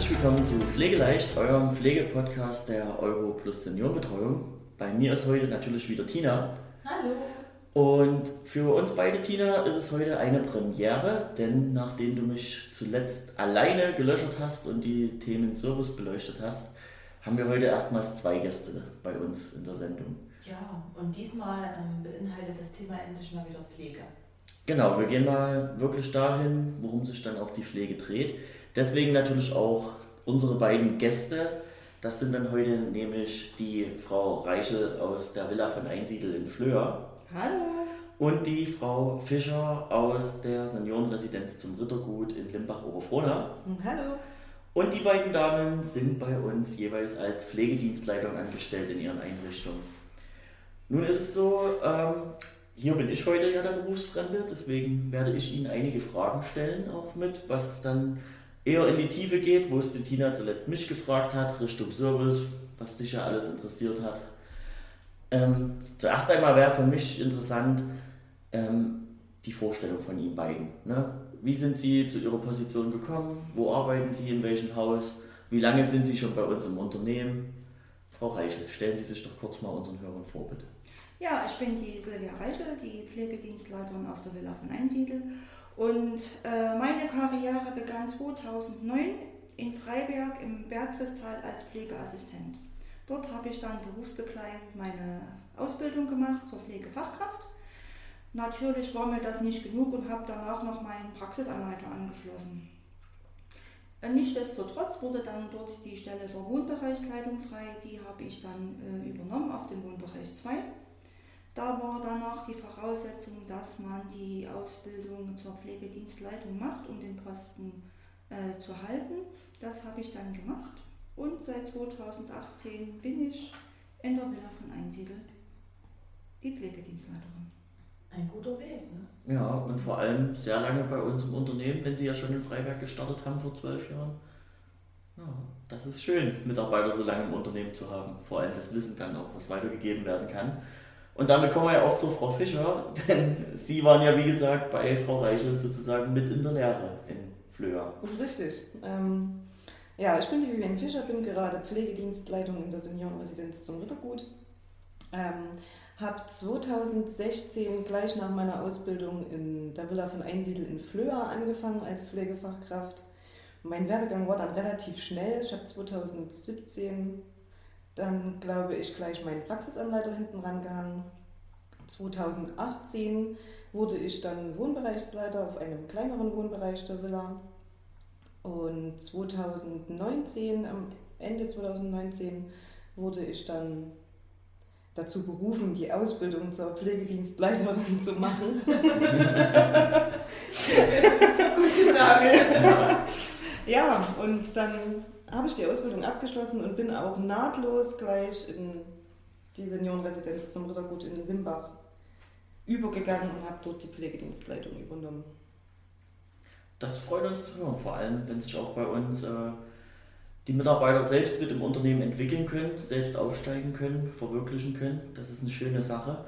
Herzlich willkommen zu Pflegeleicht, eurem Pflegepodcast der Euro Plus Seniorenbetreuung. Bei mir ist heute natürlich wieder Tina. Hallo. Und für uns beide, Tina, ist es heute eine Premiere, denn nachdem du mich zuletzt alleine gelöschert hast und die Themen Service beleuchtet hast, haben wir heute erstmals zwei Gäste bei uns in der Sendung. Ja, und diesmal ähm, beinhaltet das Thema endlich mal wieder Pflege. Genau, wir gehen mal wirklich dahin, worum sich dann auch die Pflege dreht. Deswegen natürlich auch unsere beiden Gäste. Das sind dann heute nämlich die Frau Reichel aus der Villa von Einsiedel in Flöhr. Hallo. Und die Frau Fischer aus der Seniorenresidenz zum Rittergut in Limbach-Oberfrohna. Hallo. Und die beiden Damen sind bei uns jeweils als Pflegedienstleitung angestellt in ihren Einrichtungen. Nun ist es so, ähm, hier bin ich heute ja der Berufsfremde, deswegen werde ich Ihnen einige Fragen stellen, auch mit, was dann eher in die Tiefe geht, wo es die Tina zuletzt mich gefragt hat, Richtung Service, was dich ja alles interessiert hat. Ähm, zuerst einmal wäre für mich interessant ähm, die Vorstellung von Ihnen beiden. Ne? Wie sind Sie zu Ihrer Position gekommen? Wo arbeiten Sie? In welchem Haus? Wie lange sind Sie schon bei uns im Unternehmen? Frau Reichel, stellen Sie sich doch kurz mal unseren Hörern vor, bitte. Ja, ich bin die Silvia Reichel, die Pflegedienstleiterin aus der Villa von Einsiedel. Und äh, meine Karriere begann 2009 in Freiberg im Bergkristall als Pflegeassistent. Dort habe ich dann berufsbegleitend meine Ausbildung gemacht zur Pflegefachkraft. Natürlich war mir das nicht genug und habe danach noch meinen Praxisanleiter angeschlossen. Äh, nichtsdestotrotz wurde dann dort die Stelle der Wohnbereichsleitung frei. Die habe ich dann äh, übernommen auf dem Wohnbereich 2. Da war danach die Voraussetzung, dass man die Ausbildung zur Pflegedienstleitung macht, um den Posten äh, zu halten. Das habe ich dann gemacht und seit 2018 bin ich in der Villa von Einsiedel die Pflegedienstleiterin. Ein guter Weg, ne? Ja, und vor allem sehr lange bei uns im Unternehmen, wenn Sie ja schon in Freiberg gestartet haben vor zwölf Jahren. Ja, das ist schön, Mitarbeiter so lange im Unternehmen zu haben. Vor allem das Wissen dann auch, was weitergegeben werden kann. Und damit kommen wir ja auch zu Frau Fischer, denn Sie waren ja, wie gesagt, bei Frau Reichel sozusagen mit in der Lehre in Flöhr. Richtig. Ähm, ja, ich bin die Vivian Fischer, bin gerade Pflegedienstleitung in der Seniorenresidenz zum Rittergut. Ähm, habe 2016 gleich nach meiner Ausbildung in der Villa von Einsiedel in Flöhr angefangen als Pflegefachkraft. Mein Werdegang war dann relativ schnell. Ich habe 2017 dann, glaube ich, gleich meinen Praxisanleiter hinten rangehangen. 2018 wurde ich dann Wohnbereichsleiter auf einem kleineren Wohnbereich der Villa. Und 2019, am Ende 2019, wurde ich dann dazu berufen, die Ausbildung zur Pflegedienstleiterin zu machen. Gut gesagt. ja, und dann habe ich die Ausbildung abgeschlossen und bin auch nahtlos gleich in die Seniorenresidenz zum Rittergut in Wimbach übergegangen und habe dort die Pflegedienstleitung übernommen. Das freut uns zu hören, vor allem wenn sich auch bei uns äh, die Mitarbeiter selbst mit im Unternehmen entwickeln können, selbst aufsteigen können, verwirklichen können. Das ist eine schöne Sache.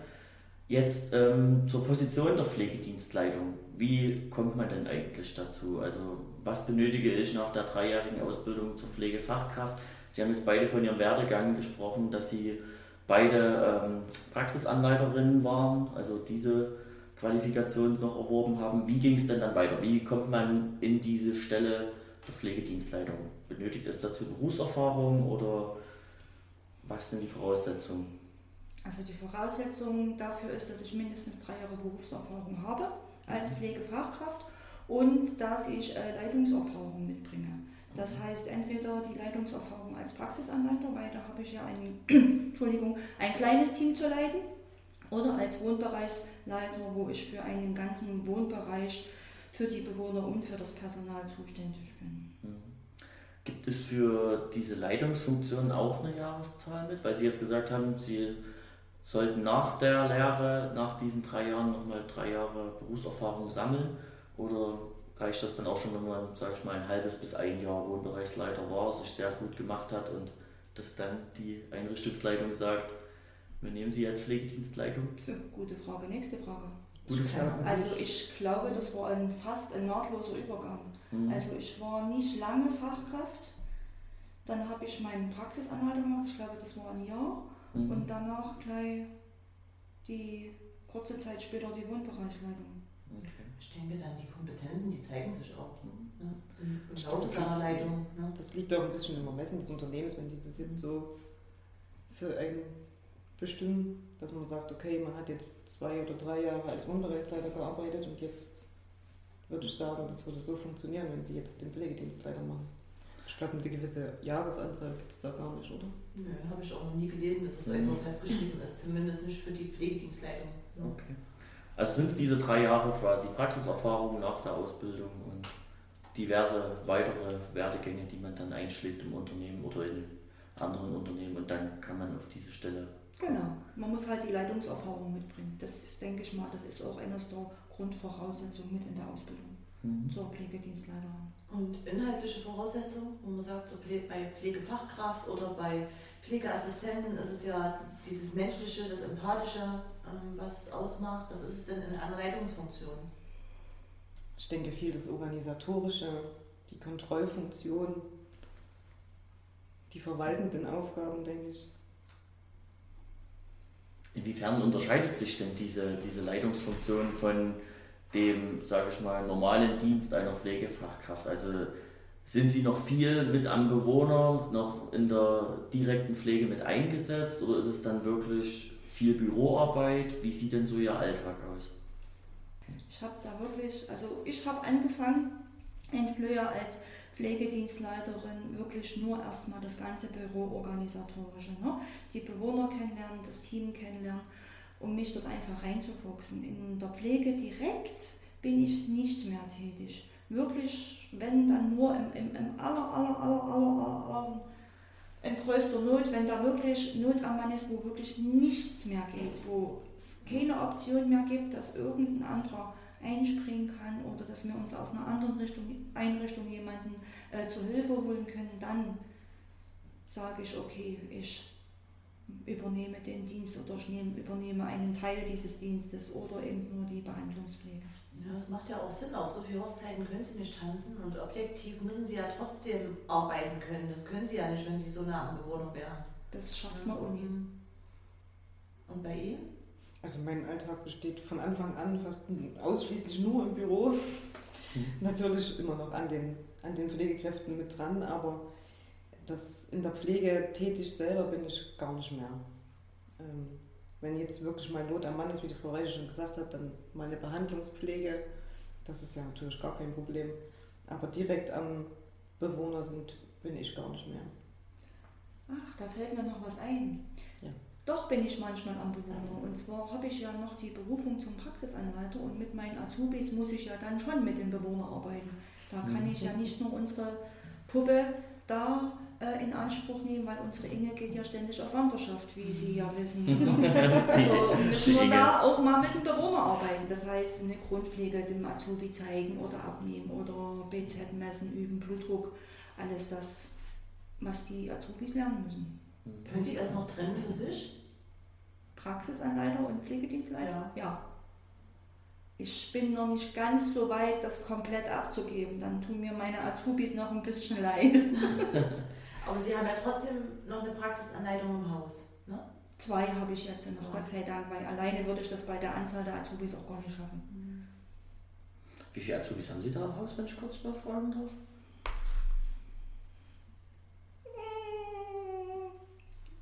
Jetzt ähm, zur Position der Pflegedienstleitung. Wie kommt man denn eigentlich dazu? Also was benötige ich nach der dreijährigen Ausbildung zur Pflegefachkraft? Sie haben jetzt beide von Ihrem Werdegang gesprochen, dass Sie beide ähm, Praxisanleiterinnen waren, also diese Qualifikation noch erworben haben. Wie ging es denn dann weiter? Wie kommt man in diese Stelle der Pflegedienstleitung? Benötigt es dazu Berufserfahrung oder was sind die Voraussetzungen? Also die Voraussetzung dafür ist, dass ich mindestens drei Jahre Berufserfahrung habe als mhm. Pflegefachkraft und dass ich äh, Leitungserfahrung mitbringe. Das mhm. heißt entweder die Leitungserfahrung als Praxisanleiter, weil da habe ich ja ein, Entschuldigung, ein kleines Team zu leiten, oder als Wohnbereichsleiter, wo ich für einen ganzen Wohnbereich für die Bewohner und für das Personal zuständig bin. Mhm. Gibt es für diese Leitungsfunktion auch eine Jahreszahl mit? Weil Sie jetzt gesagt haben, Sie sollten nach der Lehre, nach diesen drei Jahren nochmal drei Jahre Berufserfahrung sammeln? Oder reicht das dann auch schon, wenn man, sage ich mal, ein halbes bis ein Jahr Wohnbereichsleiter war, sich sehr gut gemacht hat und dass dann die Einrichtungsleitung sagt, wir nehmen Sie als Pflegedienstleitung? Gute Frage. Nächste Frage. Gute Frage. Also ich glaube, das war ein, fast ein nahtloser Übergang. Mhm. Also ich war nicht lange Fachkraft Dann habe ich meine Praxisanleitung gemacht, ich glaube, das war ein Jahr. Mhm. Und danach gleich die kurze Zeit später die Wohnbereichsleitung. Okay. Ich denke dann, die Kompetenzen, die zeigen sich auch mhm. ne? im, im Laufe seiner Leitung. Ne? Das liegt auch ein bisschen im Ermessen des Unternehmens, wenn die das jetzt so für einen bestimmen, dass man sagt, okay, man hat jetzt zwei oder drei Jahre als Wohnbereichsleiter gearbeitet und jetzt würde ich sagen, das würde so funktionieren, wenn Sie jetzt den Pflegedienstleiter machen. Ich glaube, eine gewisse Jahresanzahl gibt es da gar nicht, oder? Nö, habe ich auch noch nie gelesen, dass das mhm. irgendwo festgeschrieben ist, zumindest nicht für die Pflegedienstleitung. Okay. Also sind es diese drei Jahre quasi Praxiserfahrung nach der Ausbildung und diverse weitere Werdegänge, die man dann einschlägt im Unternehmen oder in anderen Unternehmen und dann kann man auf diese Stelle. Genau, man muss halt die Leitungserfahrung mitbringen. Das ist, denke ich mal, das ist auch eines der Grundvoraussetzungen mit in der Ausbildung mhm. zur Pflegedienstleiterin. Und inhaltliche Voraussetzungen, wo man sagt, so bei Pflegefachkraft oder bei Pflegeassistenten ist es ja dieses Menschliche, das Empathische, was es ausmacht. Was ist es denn in einer Leitungsfunktion? Ich denke viel das Organisatorische, die Kontrollfunktion, die verwaltenden Aufgaben, denke ich. Inwiefern unterscheidet sich denn diese, diese Leitungsfunktion von dem, sage ich mal, normalen Dienst einer Pflegefachkraft? Also sind Sie noch viel mit am Bewohner, noch in der direkten Pflege mit eingesetzt oder ist es dann wirklich viel Büroarbeit? Wie sieht denn so Ihr Alltag aus? Ich habe da wirklich, also ich habe angefangen in Flöher als Pflegedienstleiterin wirklich nur erstmal das ganze Büroorganisatorische. Ne? Die Bewohner kennenlernen, das Team kennenlernen um mich dort einfach reinzufuchsen. In der Pflege direkt bin ich nicht mehr tätig. Wirklich, wenn dann nur im, im, im aller, aller, aller, aller, aller, in größter Not, wenn da wirklich Not am Mann ist, wo wirklich nichts mehr geht, wo es keine Option mehr gibt, dass irgendein anderer einspringen kann oder dass wir uns aus einer anderen Richtung, Einrichtung jemanden äh, zur Hilfe holen können, dann sage ich, okay, ich übernehme den Dienst oder ich nehme, übernehme einen Teil dieses Dienstes oder eben nur die Behandlungspflege. Ja, das macht ja auch Sinn. Auf so viele Hochzeiten können Sie nicht tanzen und objektiv müssen Sie ja trotzdem arbeiten können. Das können Sie ja nicht, wenn Sie so nah am Bewohner wären. Das schafft man ohne. Und bei Ihnen? Also mein Alltag besteht von Anfang an fast ausschließlich nur im Büro. Mhm. Natürlich immer noch an den, an den Pflegekräften mit dran, aber das in der Pflege tätig selber bin ich gar nicht mehr. Ähm, wenn jetzt wirklich mein Lot am Mann ist, wie die Frau Reiche schon gesagt hat, dann meine Behandlungspflege, das ist ja natürlich gar kein Problem. Aber direkt am Bewohner sind, bin ich gar nicht mehr. Ach, da fällt mir noch was ein. Ja. Doch bin ich manchmal am Bewohner. Und zwar habe ich ja noch die Berufung zum Praxisanleiter und mit meinen Azubis muss ich ja dann schon mit den Bewohnern arbeiten. Da kann mhm. ich ja nicht nur unsere Puppe da äh, in Anspruch nehmen, weil unsere Inge geht ja ständig auf Wanderschaft, wie Sie ja wissen. also müssen wir da auch mal mit dem Bewohner arbeiten. Das heißt, eine Grundpflege dem Azubi zeigen oder abnehmen oder BZ messen, üben, Blutdruck, alles das, was die Azubis lernen müssen. Können Sie das noch trennen für sich? Praxisanleiter und Pflegedienstleiter? Ja. ja. Ich bin noch nicht ganz so weit, das komplett abzugeben. Dann tun mir meine Azubis noch ein bisschen leid. Aber Sie haben ja trotzdem noch eine Praxisanleitung im Haus. Ne? Zwei habe ich jetzt noch, Gott sei Dank, weil alleine würde ich das bei der Anzahl der Azubis auch gar nicht schaffen. Mhm. Wie viele Azubis haben Sie da im Haus, wenn ich kurz mal fragen darf?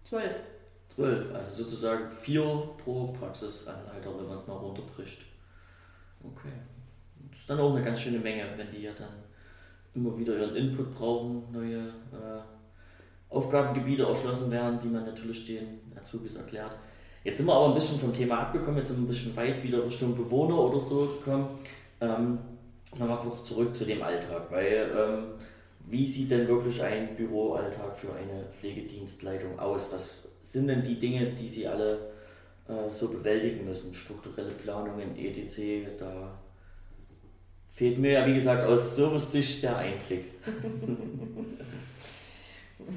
Zwölf. Zwölf, also sozusagen vier pro Praxisanleiter, wenn man es mal runterbricht. Okay. Das ist dann auch eine ganz schöne Menge, wenn die ja dann immer wieder ihren Input brauchen, neue äh, Aufgabengebiete erschlossen werden, die man natürlich den Azubis erklärt. Jetzt sind wir aber ein bisschen vom Thema abgekommen, jetzt sind wir ein bisschen weit wieder Richtung Bewohner oder so gekommen. Ähm, Nochmal kurz zurück zu dem Alltag, weil ähm, wie sieht denn wirklich ein Büroalltag für eine Pflegedienstleitung aus? Was sind denn die Dinge, die Sie alle äh, so bewältigen müssen? Strukturelle Planungen, etc. Da fehlt mir ja, wie gesagt, aus Service-Sicht der Einblick.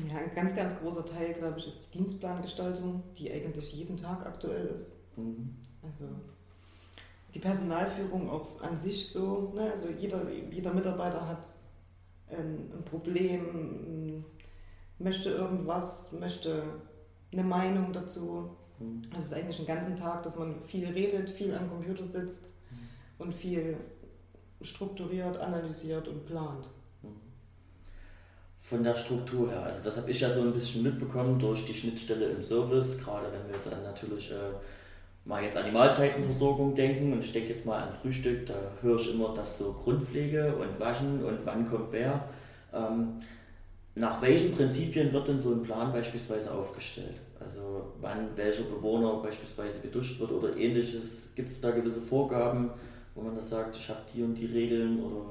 Ja, ein ganz, ganz großer Teil, glaube ich, ist die Dienstplangestaltung, die eigentlich jeden Tag aktuell ist. Mhm. Also die Personalführung auch an sich so, ne? also jeder, jeder Mitarbeiter hat ein, ein Problem, möchte irgendwas, möchte eine Meinung dazu. Mhm. Also es ist eigentlich den ganzen Tag, dass man viel redet, viel am Computer sitzt und viel strukturiert, analysiert und plant. Von der Struktur her, also das habe ich ja so ein bisschen mitbekommen durch die Schnittstelle im Service, gerade wenn wir dann natürlich äh, mal jetzt an die Mahlzeitenversorgung denken und ich denke jetzt mal an Frühstück, da höre ich immer, dass so Grundpflege und Waschen und wann kommt wer. Ähm, nach welchen Prinzipien wird denn so ein Plan beispielsweise aufgestellt? Also wann welcher Bewohner beispielsweise geduscht wird oder ähnliches? Gibt es da gewisse Vorgaben, wo man das sagt, ich habe die und die Regeln oder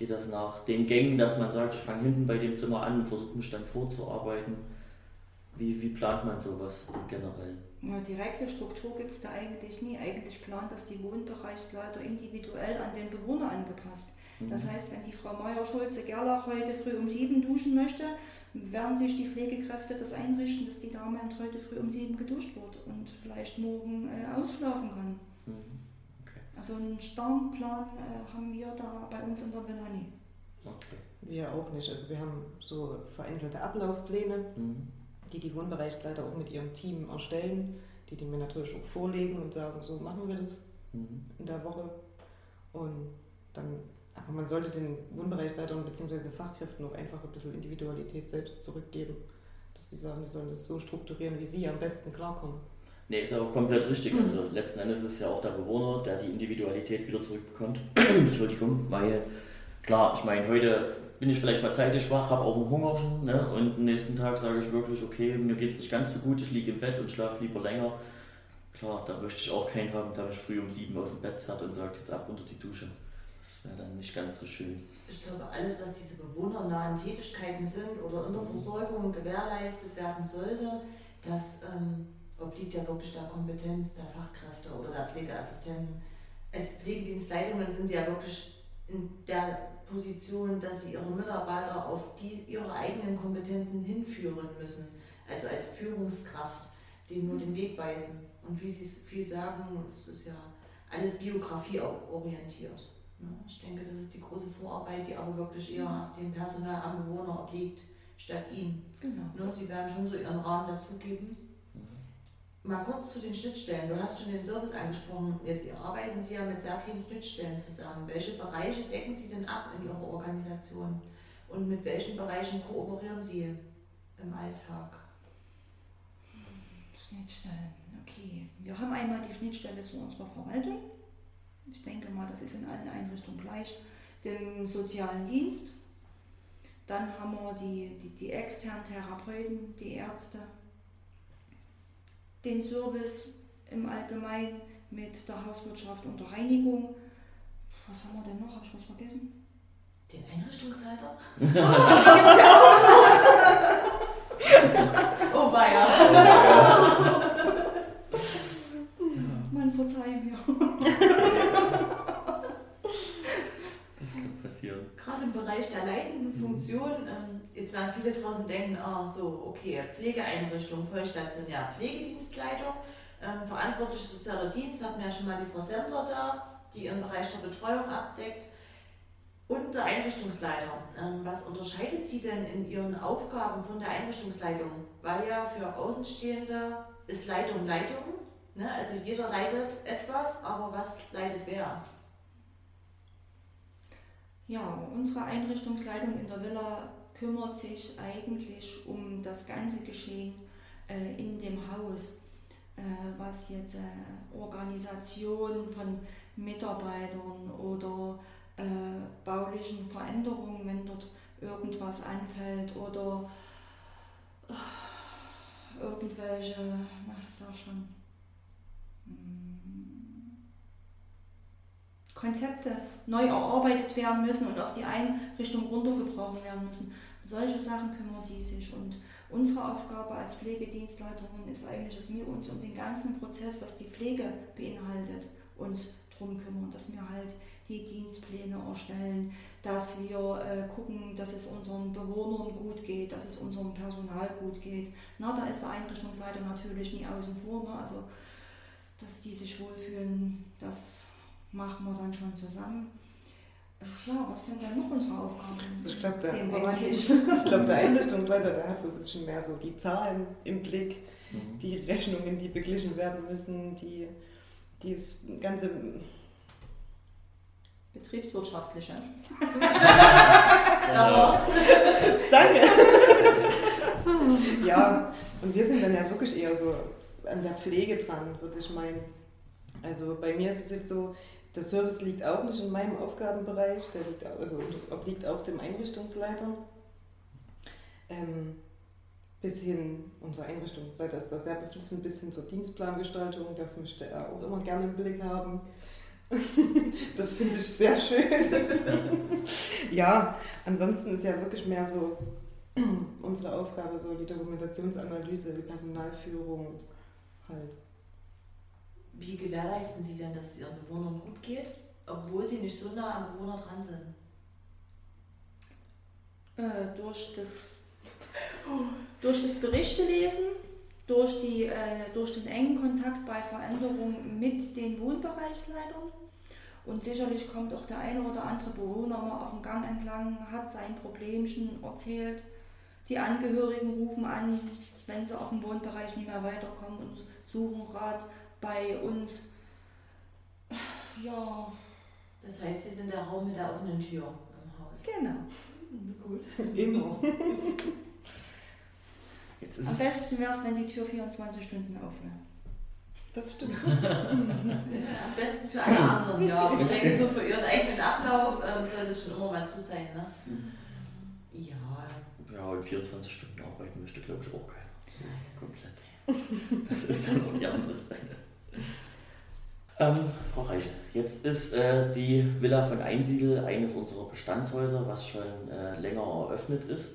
geht das nach den Gängen, dass man sagt, ich fange hinten bei dem Zimmer an und versuche mich dann vorzuarbeiten? Wie, wie plant man sowas generell? Eine direkte Struktur gibt es da eigentlich nie. Eigentlich plant das die Wohnbereichsleiter individuell an den Bewohner angepasst. Das Mhm. heißt, wenn die Frau Meier-Schulze-Gerlach heute früh um sieben duschen möchte, werden sich die Pflegekräfte das einrichten, dass die Dame heute früh um sieben geduscht wird und vielleicht morgen äh, ausschlafen kann. Mhm. Also einen starren Plan äh, haben wir da bei uns in der Villa nie. Okay. Wir auch nicht. Also wir haben so vereinzelte Ablaufpläne, Mhm. die die Wohnbereichsleiter auch mit ihrem Team erstellen, die die mir natürlich auch vorlegen und sagen, so machen wir das Mhm. in der Woche. Und dann, aber man sollte den Wohnbereichsleitern bzw. den Fachkräften auch einfach ein bisschen Individualität selbst zurückgeben, dass sie sagen, sie sollen das so strukturieren, wie sie am besten klarkommen. Nee, ist auch komplett richtig. Also letzten Endes ist es ja auch der Bewohner, der die Individualität wieder zurückbekommt. Entschuldigung, weil klar, ich meine, heute bin ich vielleicht mal zeitig wach, habe auch einen Hunger ne? und am nächsten Tag sage ich wirklich, okay, mir geht es nicht ganz so gut, ich liege im Bett und schlafe lieber länger. Klar, da möchte ich auch keinen haben, der mich früh um sieben aus dem Bett zerrt und sagt, jetzt ab unter die Dusche. Das wäre dann nicht ganz so schön. Ich glaube, alles, was diese bewohnernahen Tätigkeiten sind oder in der Versorgung gewährleistet werden sollte, das ähm, obliegt ja wirklich der Kompetenz der Fachkräfte oder der Pflegeassistenten. Als Pflegedienstleitungen sind sie ja wirklich in der Position, dass sie ihre Mitarbeiter auf die, ihre eigenen Kompetenzen hinführen müssen. Also als Führungskraft, denen nur den Weg weisen. Und wie Sie viel sagen, es ist ja alles Biografie orientiert. Ja, Ich denke, das ist die große Vorarbeit, die aber wirklich eher dem Personal am Bewohner obliegt, statt ihm. Genau. Ne, Sie werden schon so Ihren Rahmen dazugeben. Mal kurz zu den Schnittstellen. Du hast schon den Service angesprochen. Jetzt arbeiten Sie ja mit sehr vielen Schnittstellen zusammen. Welche Bereiche decken Sie denn ab in Ihrer Organisation? Und mit welchen Bereichen kooperieren Sie im Alltag? Schnittstellen, okay. Wir haben einmal die Schnittstelle zu unserer Verwaltung. Ich denke mal, das ist in allen Einrichtungen gleich. Den sozialen Dienst. Dann haben wir die, die, die externen Therapeuten, die Ärzte. Den Service im Allgemeinen mit der Hauswirtschaft und der Reinigung. Was haben wir denn noch? Habe ich was vergessen? Den Einrichtungsleiter? oh, weia. Man verzeih mir. Das kann passieren. Gerade im Bereich der leitenden Funktion, ähm, jetzt werden viele draußen denken, ah so, okay, Pflegeeinrichtung, vollstationär, Pflegedienstleitung, ähm, verantwortlich sozialer Dienst, hatten wir ja schon mal die Frau Sendler da, die ihren Bereich der Betreuung abdeckt. Und der Einrichtungsleiter. Ähm, was unterscheidet Sie denn in Ihren Aufgaben von der Einrichtungsleitung? Weil ja für Außenstehende ist Leitung Leitung. Ne? Also jeder leitet etwas, aber was leitet wer? Ja, unsere Einrichtungsleitung in der Villa kümmert sich eigentlich um das ganze Geschehen äh, in dem Haus, äh, was jetzt äh, Organisation von Mitarbeitern oder äh, baulichen Veränderungen, wenn dort irgendwas anfällt oder äh, irgendwelche, na, sag schon, hm, Konzepte neu erarbeitet werden müssen und auf die Einrichtung runtergebrochen werden müssen. Solche Sachen kümmert die sich und unsere Aufgabe als Pflegedienstleiterin ist eigentlich, dass wir uns um den ganzen Prozess, was die Pflege beinhaltet, uns drum kümmern, dass wir halt die Dienstpläne erstellen, dass wir äh, gucken, dass es unseren Bewohnern gut geht, dass es unserem Personal gut geht. Na, da ist der Einrichtungsleiter natürlich nie außen vor, ne? also dass die sich wohlfühlen, das machen wir dann schon zusammen. Ja, was sind denn noch unsere Aufgaben? Also ich glaube, der, glaub, der Einrichtungsleiter, der hat so ein bisschen mehr so die Zahlen im Blick, Mhm. die Rechnungen, die beglichen werden müssen, die, die das ganze Betriebswirtschaftliche. Da war's. Danke. ja, und wir sind dann ja wirklich eher so an der Pflege dran, würde ich meinen. Also bei mir ist es jetzt so, der Service liegt auch nicht in meinem Aufgabenbereich, der liegt, also obliegt auch dem Einrichtungsleiter. Ähm, bis hin, unser Einrichtungsleiter ist da sehr beflissen, bis hin zur Dienstplangestaltung, das möchte er auch immer gerne im Blick haben. das finde ich sehr schön. ja, ansonsten ist ja wirklich mehr so unsere Aufgabe, so die Dokumentationsanalyse, die Personalführung halt. Wie gewährleisten Sie denn, dass es Ihren Bewohnern gut geht, obwohl Sie nicht so nah am Bewohner dran sind? Äh, durch, das, durch das Berichte lesen, durch, die, äh, durch den engen Kontakt bei Veränderungen mit den Wohnbereichsleitern. Und sicherlich kommt auch der eine oder andere Bewohner mal auf dem Gang entlang, hat sein Problemchen erzählt. Die Angehörigen rufen an, wenn sie auf dem Wohnbereich nicht mehr weiterkommen und suchen Rat bei uns. Ja, Das heißt, Sie sind der Raum mit der offenen Tür im Haus. genau. Gut. Immer. Jetzt ist Am es, besten wäre es, wenn die Tür 24 Stunden offen wäre. Das stimmt. Am besten für alle anderen, ja. Ich denke, so für Ihren eigenen Ablauf ähm, sollte es schon immer mal zu sein, ne? Ja. ja, und 24 Stunden arbeiten möchte, glaube ich, auch keiner. So komplett. Das ist dann noch die andere Seite. Ähm, Frau Reichel, jetzt ist äh, die Villa von Einsiedel eines unserer Bestandshäuser, was schon äh, länger eröffnet ist.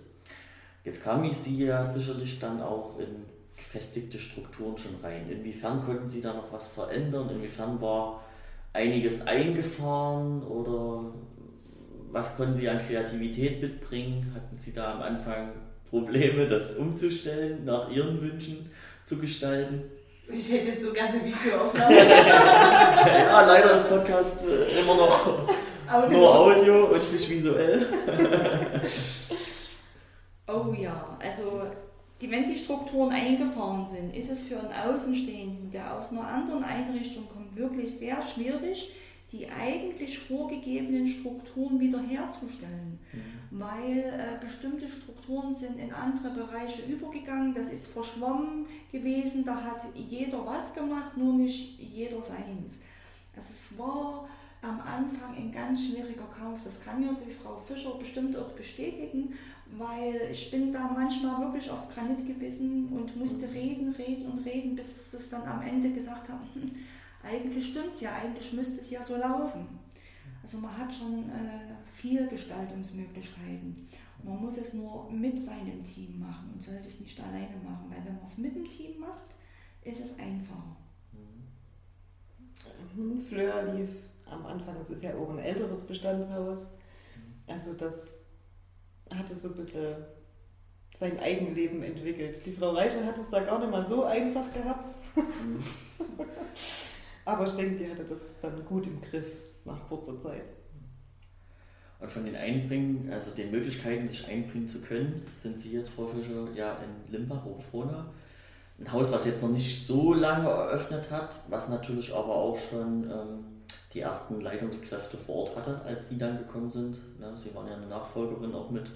Jetzt kam ich Sie ja sicherlich dann auch in gefestigte Strukturen schon rein. Inwiefern konnten Sie da noch was verändern? Inwiefern war einiges eingefahren oder was konnten Sie an Kreativität mitbringen? Hatten Sie da am Anfang Probleme, das umzustellen, nach Ihren Wünschen zu gestalten? Ich hätte jetzt so gerne eine Videoaufnahme. ja, leider ist Podcast äh, immer noch Audio. nur Audio und nicht visuell. Oh ja, also die, wenn die Strukturen eingefahren sind, ist es für einen Außenstehenden, der aus einer anderen Einrichtung kommt, wirklich sehr schwierig, die eigentlich vorgegebenen Strukturen wiederherzustellen. Weil äh, bestimmte Strukturen sind in andere Bereiche übergegangen, das ist verschwommen gewesen, da hat jeder was gemacht, nur nicht jeder seins. Also es war am Anfang ein ganz schwieriger Kampf, das kann mir die Frau Fischer bestimmt auch bestätigen, weil ich bin da manchmal wirklich auf Granit gebissen und musste reden, reden und reden, bis es dann am Ende gesagt haben, hm, eigentlich stimmt's ja, eigentlich müsste es ja so laufen. Also man hat schon äh, viel Gestaltungsmöglichkeiten. Man muss es nur mit seinem Team machen und sollte es nicht alleine machen, weil wenn man es mit dem Team macht, ist es einfacher. Mhm, Fleur lief am Anfang, es ist ja auch ein älteres Bestandshaus. Also das hatte so ein bisschen sein Eigenleben entwickelt. Die Frau Reichel hat es da gar nicht mal so einfach gehabt. Aber ich denke, die hatte das dann gut im Griff nach kurzer Zeit. Und von den Einbringen, also den Möglichkeiten, sich einbringen zu können, sind Sie jetzt, Frau Fischer, ja in Limbach oder Frohna. Ein Haus, was jetzt noch nicht so lange eröffnet hat, was natürlich aber auch schon ähm, die ersten Leitungskräfte vor Ort hatte, als Sie dann gekommen sind. Ja, Sie waren ja eine Nachfolgerin auch mit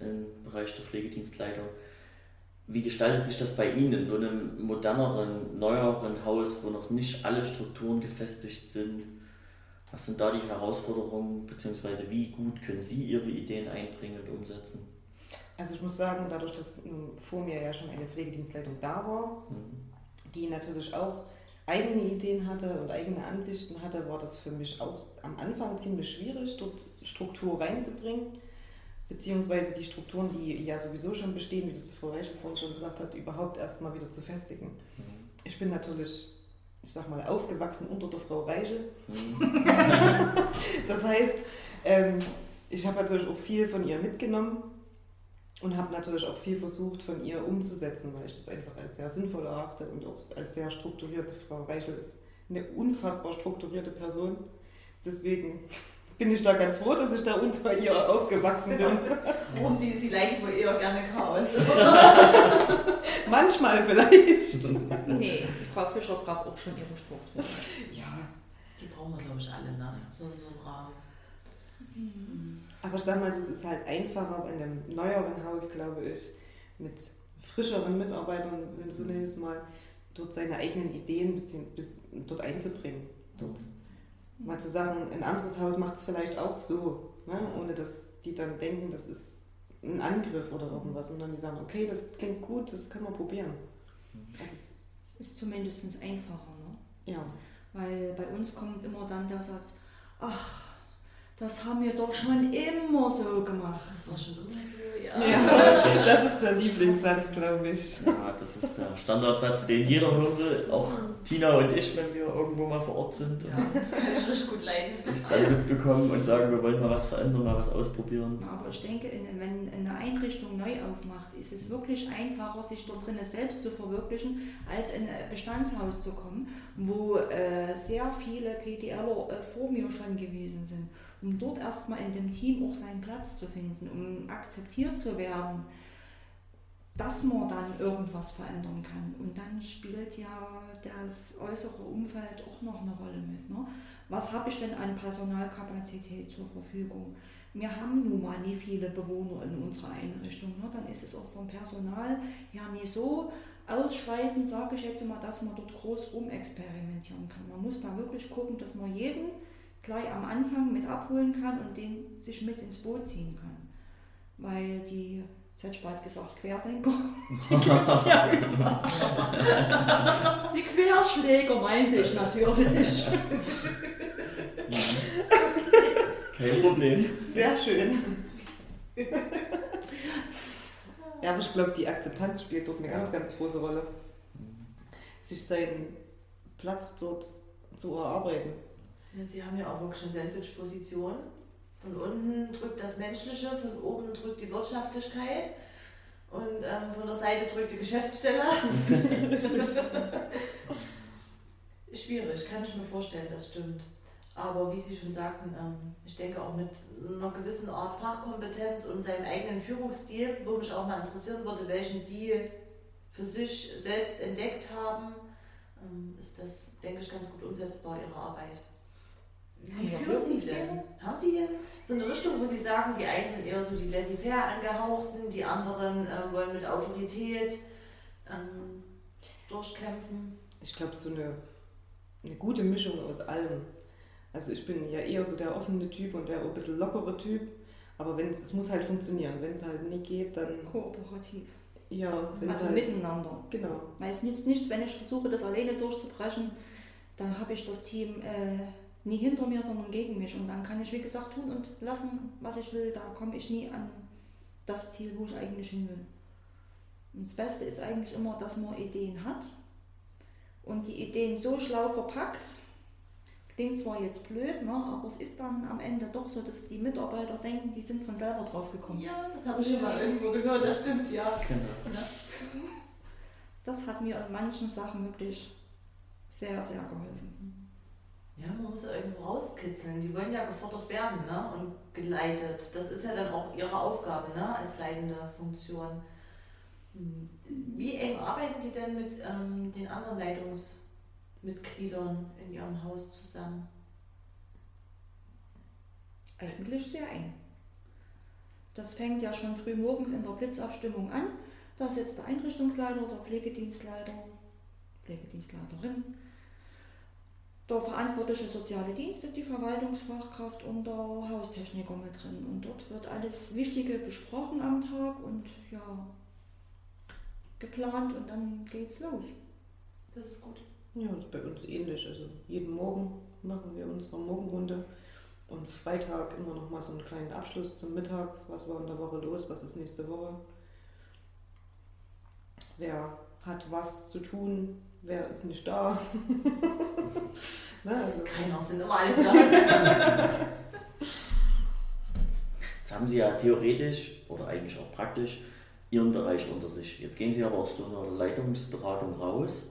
im Bereich der Pflegedienstleitung. Wie gestaltet sich das bei Ihnen in so einem moderneren, neueren Haus, wo noch nicht alle Strukturen gefestigt sind? Was sind da die Herausforderungen, beziehungsweise wie gut können Sie Ihre Ideen einbringen und umsetzen? Also ich muss sagen, dadurch, dass vor mir ja schon eine Pflegedienstleitung da war, Mhm. die natürlich auch eigene Ideen hatte und eigene Ansichten hatte, war das für mich auch am Anfang ziemlich schwierig, dort Struktur reinzubringen. Beziehungsweise die Strukturen, die ja sowieso schon bestehen, wie das Frau Reichel vorhin schon gesagt hat, überhaupt erstmal wieder zu festigen. Mhm. Ich bin natürlich, ich sag mal, aufgewachsen unter der Frau Reichel. Mhm. Das heißt, ähm, ich habe natürlich auch viel von ihr mitgenommen und habe natürlich auch viel versucht von ihr umzusetzen, weil ich das einfach als sehr sinnvoll erachte und auch als sehr strukturierte Frau Reichel ist eine unfassbar strukturierte Person. Deswegen bin ich da ganz froh, dass ich da unter ihr aufgewachsen bin. Warum sie, sie leiden wohl eher gerne Chaos. Manchmal vielleicht. Nee, die Frau Fischer braucht auch schon ihre Struktur. Ja, Die brauchen wir, glaube ich, alle, ne? So in so einem Rahmen. aber ich sag mal so, es ist halt einfacher in einem neueren Haus, glaube ich, mit frischeren Mitarbeitern, wenn du so nennst mal, dort seine eigenen Ideen dort einzubringen. Dort mal zu sagen, ein anderes Haus macht es vielleicht auch so, ne? ohne dass die dann denken, das ist ein Angriff oder irgendwas, sondern die sagen, okay, das klingt gut, das können wir probieren. Ist, Es ist zumindest einfacher, ne? ja. Weil bei uns kommt immer dann der Satz, ach, das haben wir doch schon immer so gemacht. Das war schon immer so, ja. ja. Das ist der Lieblingssatz, glaube ich. Ja, das ist der Standardsatz, den jeder will. Auch Tina und ich, wenn wir irgendwo mal vor Ort sind. Ja, kann ich richtig gut leiden. Das dann mitbekommen und sagen, wir wollen mal was verändern, mal was ausprobieren. Aber ich denke, wenn eine Einrichtung neu aufmacht, ist es wirklich einfacher, sich dort drinnen selbst zu verwirklichen, als in ein Bestandshaus zu kommen, wo äh, sehr viele PDLer äh, vor mir schon gewesen sind, um dort erstmal in dem Team auch seinen Platz zu finden, um akzeptiert zu werden, dass man dann irgendwas verändern kann. Und dann spielt ja das äußere Umfeld auch noch eine Rolle mit. Ne? Was habe ich denn an Personalkapazität zur Verfügung? Wir haben nun mal nie viele Bewohner in unserer Einrichtung. Ne? Dann ist es auch vom Personal ja nicht so ausschweifend, sage ich jetzt mal, dass man dort groß rumexperimentieren kann. Man muss da wirklich gucken, dass man jeden gleich am Anfang mit abholen kann und den sich mit ins Boot ziehen kann. Weil die, jetzt hätte ich bald gesagt, Querdenker, die gibt es ja überall. Die Querschläger meinte ich natürlich. Kein Problem. Sehr schön. ja, aber ich glaube, die Akzeptanz spielt dort eine ganz, ganz große Rolle. Sich seinen Platz dort zu erarbeiten. Ja, Sie haben ja auch wirklich eine Sandwich-Position. Von unten drückt das Menschliche, von oben drückt die Wirtschaftlichkeit und ähm, von der Seite drückt die Geschäftsstelle. Schwierig, kann ich mir vorstellen, das stimmt. Aber wie Sie schon sagten, ähm, ich denke auch mit einer gewissen Art Fachkompetenz und seinem eigenen Führungsstil, wo mich auch mal interessieren würde, welchen Sie für sich selbst entdeckt haben, ähm, ist das, denke ich, ganz gut umsetzbar, Ihre Arbeit. Wie Ja, führen Sie denn? Haben Sie so eine Richtung, wo Sie sagen, die einen sind eher so die laissez-faire angehauchten, die anderen ähm, wollen mit Autorität ähm, durchkämpfen? Ich glaube, so eine, eine gute Mischung aus allem. Also ich bin ja eher so der offene Typ und der ein bisschen lockere Typ. Aber wenn es, es muss halt funktionieren. Wenn es halt nicht geht, dann Kooperativ. ja, wenn es Also halt, miteinander. Genau. Weil es nützt nichts, wenn ich versuche, das alleine durchzubrechen, dann habe ich das Team äh, nie hinter mir, sondern gegen mich. Und dann kann ich, wie gesagt, tun und lassen, was ich will. Da komme ich nie an das Ziel, wo ich eigentlich hin will. Und das Beste ist eigentlich immer, dass man Ideen hat und die Ideen so schlau verpackt. Klingt zwar jetzt blöd, ne, aber es ist dann am Ende doch so, dass die Mitarbeiter denken, die sind von selber drauf gekommen. Ja, das habe ich schon mal irgendwo gehört, das stimmt, ja. Genau. Das hat mir in manchen Sachen wirklich sehr, sehr geholfen. Ja, man muss ja irgendwo rauskitzeln. Die wollen ja gefordert werden ne? und geleitet. Das ist ja dann auch ihre Aufgabe ne? als leitende Funktion. Hm. Wie eng arbeiten Sie denn mit ähm, den anderen Leitungsmitgliedern in Ihrem Haus zusammen? Eigentlich sehr eng. Das fängt ja schon früh morgens in der Blitzabstimmung an. Da sitzt der Einrichtungsleiter, der Pflegedienstleiter, Pflegedienstleiterin, der verantwortliche soziale Dienst und die Verwaltungsfachkraft und der Haustechniker mit drin. Und dort wird alles Wichtige besprochen am Tag und ja, geplant und dann geht's los. Das ist gut. Ja, ist bei uns ähnlich. Also jeden Morgen machen wir unsere Morgenrunde und Freitag immer noch mal so einen kleinen Abschluss zum Mittag. Was war in der Woche los? Was ist nächste Woche? Wer hat was zu tun? Wer ist nicht da? Na, also, Keiner sind immer alle da. Jetzt haben Sie ja theoretisch oder eigentlich auch praktisch Ihren Bereich unter sich. Jetzt gehen Sie aber aus so einer Leitungsberatung raus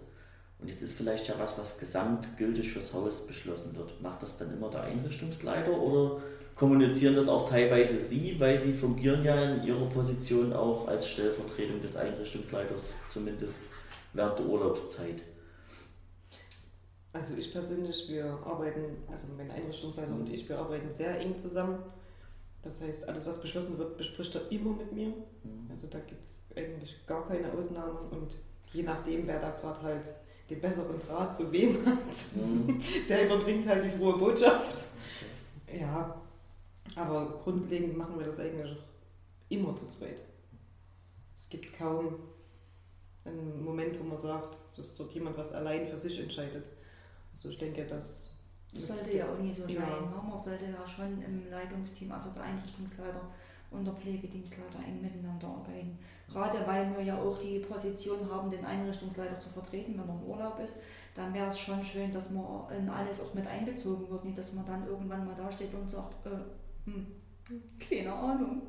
Und jetzt ist vielleicht ja was, was gesamtgültig fürs Haus beschlossen wird. Macht das dann immer der Einrichtungsleiter oder kommunizieren das auch teilweise Sie, weil Sie fungieren ja in Ihrer Position auch als Stellvertretung des Einrichtungsleiters, zumindest während der Urlaubszeit? Also ich persönlich, wir arbeiten, also mein Einrichtungsleiter und ich, wir arbeiten sehr eng zusammen. Das heißt, alles, was beschlossen wird, bespricht er immer mit mir. Mhm. Also da gibt es eigentlich gar keine Ausnahme und je nachdem, wer da gerade halt den besseren Draht zu wem hat, mhm. der überbringt halt die frohe Botschaft. Ja, aber grundlegend machen wir das eigentlich immer zu zweit. Es gibt kaum einen Moment, wo man sagt, dass dort jemand was allein für sich entscheidet. Also ich denke, dass. Das sollte ja auch nie so ja. sein. Ne? Man sollte ja schon im Leitungsteam, also der Einrichtungsleiter und der Pflegedienstleiter eng miteinander arbeiten. Gerade weil wir ja auch die Position haben, den Einrichtungsleiter zu vertreten, wenn er im Urlaub ist, dann wäre es schon schön, dass man in alles auch mit einbezogen wird. Nicht, dass man dann irgendwann mal dasteht und sagt, äh, hm, keine Ahnung.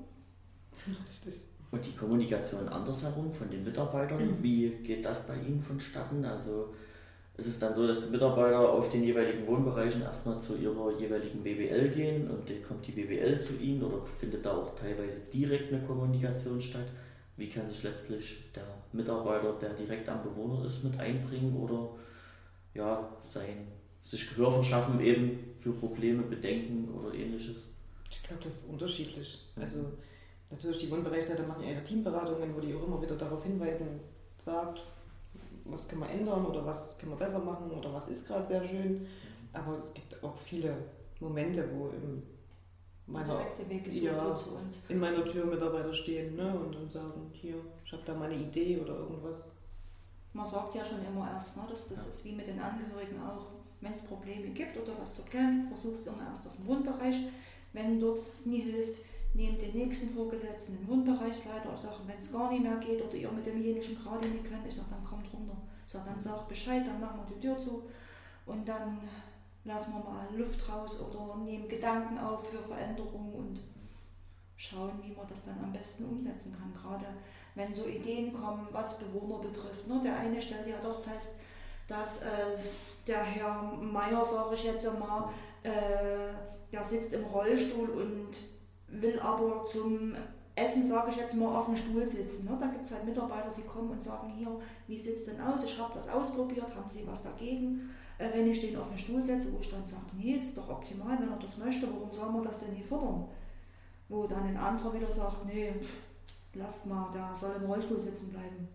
Richtig. Und die Kommunikation andersherum von den Mitarbeitern, wie geht das bei Ihnen vonstatten? Also ist es dann so, dass die Mitarbeiter auf den jeweiligen Wohnbereichen erstmal zu ihrer jeweiligen WBL gehen und dann kommt die WBL zu ihnen oder findet da auch teilweise direkt eine Kommunikation statt? Wie kann sich letztlich der Mitarbeiter, der direkt am Bewohner ist, mit einbringen oder ja, sein, sich Gehör verschaffen eben für Probleme, Bedenken oder ähnliches? Ich glaube, das ist unterschiedlich. Also natürlich die Wohnbereichsleiter machen ihre Teamberatungen, wo die auch immer wieder darauf hinweisen, sagt, was können wir ändern oder was können wir besser machen oder was ist gerade sehr schön. Aber es gibt auch viele Momente, wo im meiner, ja, in meiner Tür Mitarbeiter stehen ne, und dann sagen, hier, ich habe da mal eine Idee oder irgendwas. Man sagt ja schon immer erst, ne, dass das ja. ist wie mit den Angehörigen auch, wenn es Probleme gibt oder was zu klären, versucht es immer erst auf dem Wohnbereich. Wenn dort es nie hilft, nehmt den nächsten Vorgesetzten, den Wohnbereichsleiter, ich sage, wenn es gar nicht mehr geht oder ihr mit demjenigen gerade nicht könnt, ich sage, dann kommt runter. Ich sage, dann sagt Bescheid, dann machen wir die Tür zu und dann lassen wir mal Luft raus oder nehmen Gedanken auf für Veränderungen und schauen, wie man das dann am besten umsetzen kann. Gerade wenn so Ideen kommen, was Bewohner betrifft. Ne? Der eine stellt ja doch fest, dass äh, der Herr Meier, sage ich jetzt mal, äh, der sitzt im Rollstuhl und will aber zum Essen, sage ich jetzt mal, auf dem Stuhl sitzen. Ne? Da gibt es halt Mitarbeiter, die kommen und sagen, hier, wie sieht es denn aus? Ich habe das ausprobiert, haben Sie was dagegen? Äh, wenn ich den auf den Stuhl setze, wo ich dann sage, nee, ist doch optimal, wenn er das möchte, warum soll man das denn nicht fördern? Wo dann ein anderer wieder sagt, nee, lasst mal, der soll im Rollstuhl sitzen bleiben.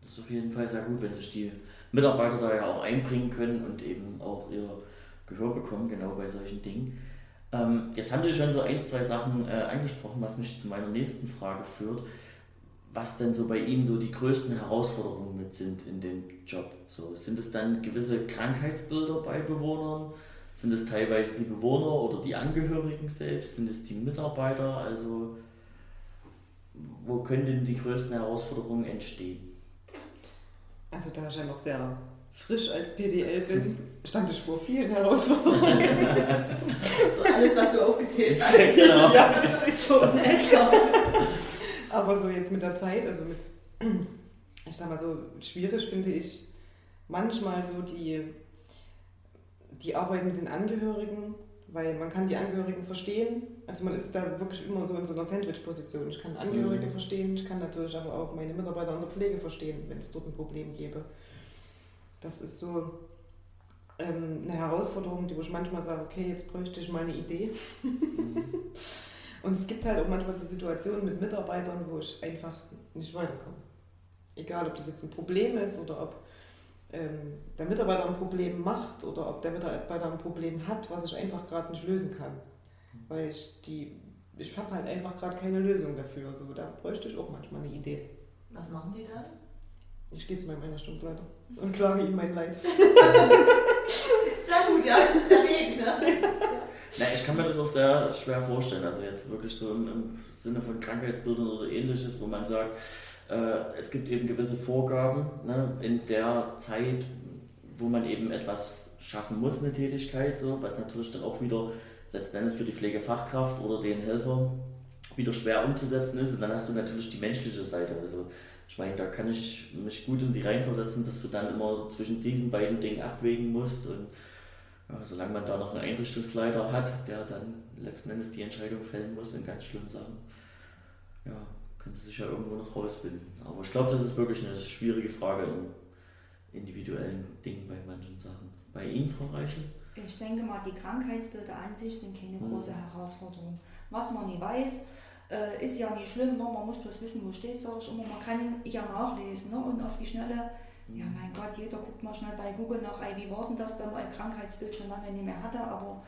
Das ist auf jeden Fall sehr gut, wenn sich die Mitarbeiter da ja auch einbringen können und eben auch ihr Gehör bekommen, genau bei solchen Dingen. Ähm, jetzt haben Sie schon so ein, zwei Sachen äh, angesprochen, was mich zu meiner nächsten Frage führt. Was denn so bei Ihnen so die größten Herausforderungen mit sind in dem Job? So, sind es dann gewisse Krankheitsbilder bei Bewohnern? Sind es teilweise die Bewohner oder die Angehörigen selbst? Sind es die Mitarbeiter? Also, wo können denn die größten Herausforderungen entstehen? Also, da ich ja noch sehr frisch als PDL bin, stand ich vor vielen Herausforderungen. so alles, was du aufgezählt hast. genau. Ja, richtig so. Aber so jetzt mit der Zeit, also mit, ich sag mal so, schwierig finde ich manchmal so die, die Arbeit mit den Angehörigen, weil man kann die Angehörigen verstehen. Also man ist da wirklich immer so in so einer Sandwich-Position. Ich kann Angehörige mhm. verstehen, ich kann natürlich aber auch meine Mitarbeiter an der Pflege verstehen, wenn es dort ein Problem gäbe. Das ist so ähm, eine Herausforderung, die wo ich manchmal sage, okay, jetzt bräuchte ich mal eine Idee. Und es gibt halt auch manchmal so Situationen mit Mitarbeitern, wo ich einfach nicht weiterkomme. Egal, ob das jetzt ein Problem ist oder ob ähm, der Mitarbeiter ein Problem macht oder ob der Mitarbeiter ein Problem hat, was ich einfach gerade nicht lösen kann. Weil ich die, ich habe halt einfach gerade keine Lösung dafür. So, da bräuchte ich auch manchmal eine Idee. Was machen Sie dann? Ich gehe zu meinem Einrichtungsleiter und klage ihm mein Leid. Sehr gut, ja, das ist der Weg, ne? Na, ich kann mir das auch sehr schwer vorstellen. Also jetzt wirklich so im, im Sinne von Krankheitsbildern oder ähnliches, wo man sagt, äh, es gibt eben gewisse Vorgaben ne, in der Zeit, wo man eben etwas schaffen muss, eine Tätigkeit, so, was natürlich dann auch wieder letzten Endes für die Pflegefachkraft oder den Helfer wieder schwer umzusetzen ist. Und dann hast du natürlich die menschliche Seite. Also Ich meine, da kann ich mich gut in sie reinversetzen, dass du dann immer zwischen diesen beiden Dingen abwägen musst und ja, solange man da noch einen Einrichtungsleiter hat, der dann letzten Endes die Entscheidung fällen muss in ganz schlimmen Sachen, ja, können sie sich ja irgendwo noch rausfinden. Aber ich glaube, das ist wirklich eine schwierige Frage in individuellen Dingen bei manchen Sachen. Bei Ihnen, Frau Reichel? Ich denke mal, die Krankheitsbilder an sich sind keine mhm. große Herausforderung. Was man nie weiß, äh, ist ja nicht schlimm, ne? man muss bloß wissen, wo steht, sage ich immer. Man kann ja nachlesen ne? und auf die Schnelle, mhm. ja mein Gott, jeder guckt mal schnell bei Google nach, wie war denn das, wenn man ein Krankheitsbild schon lange nicht mehr hatte, aber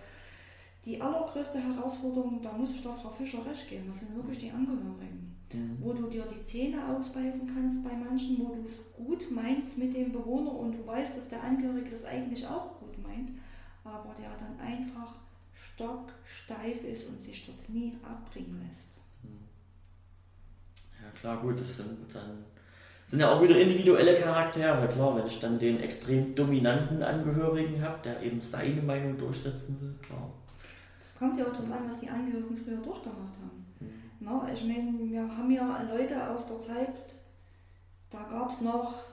die allergrößte Herausforderung, da muss ich doch Frau Fischer recht geben, das sind wirklich die Angehörigen. Mhm. Wo du dir die Zähne ausbeißen kannst bei manchen, wo du es gut meinst mit dem Bewohner und du weißt, dass der Angehörige das eigentlich auch gut meint, aber der dann einfach stocksteif ist und sich dort nie abbringen lässt. Ja klar, gut, das sind dann sind ja auch wieder individuelle Charaktere. Klar, wenn ich dann den extrem dominanten Angehörigen habe, der eben seine Meinung durchsetzen will, klar. Es kommt ja auch darauf an, was die Angehörigen früher durchgemacht haben. Mhm. Na, ich meine, wir haben ja Leute aus der Zeit, da gab es noch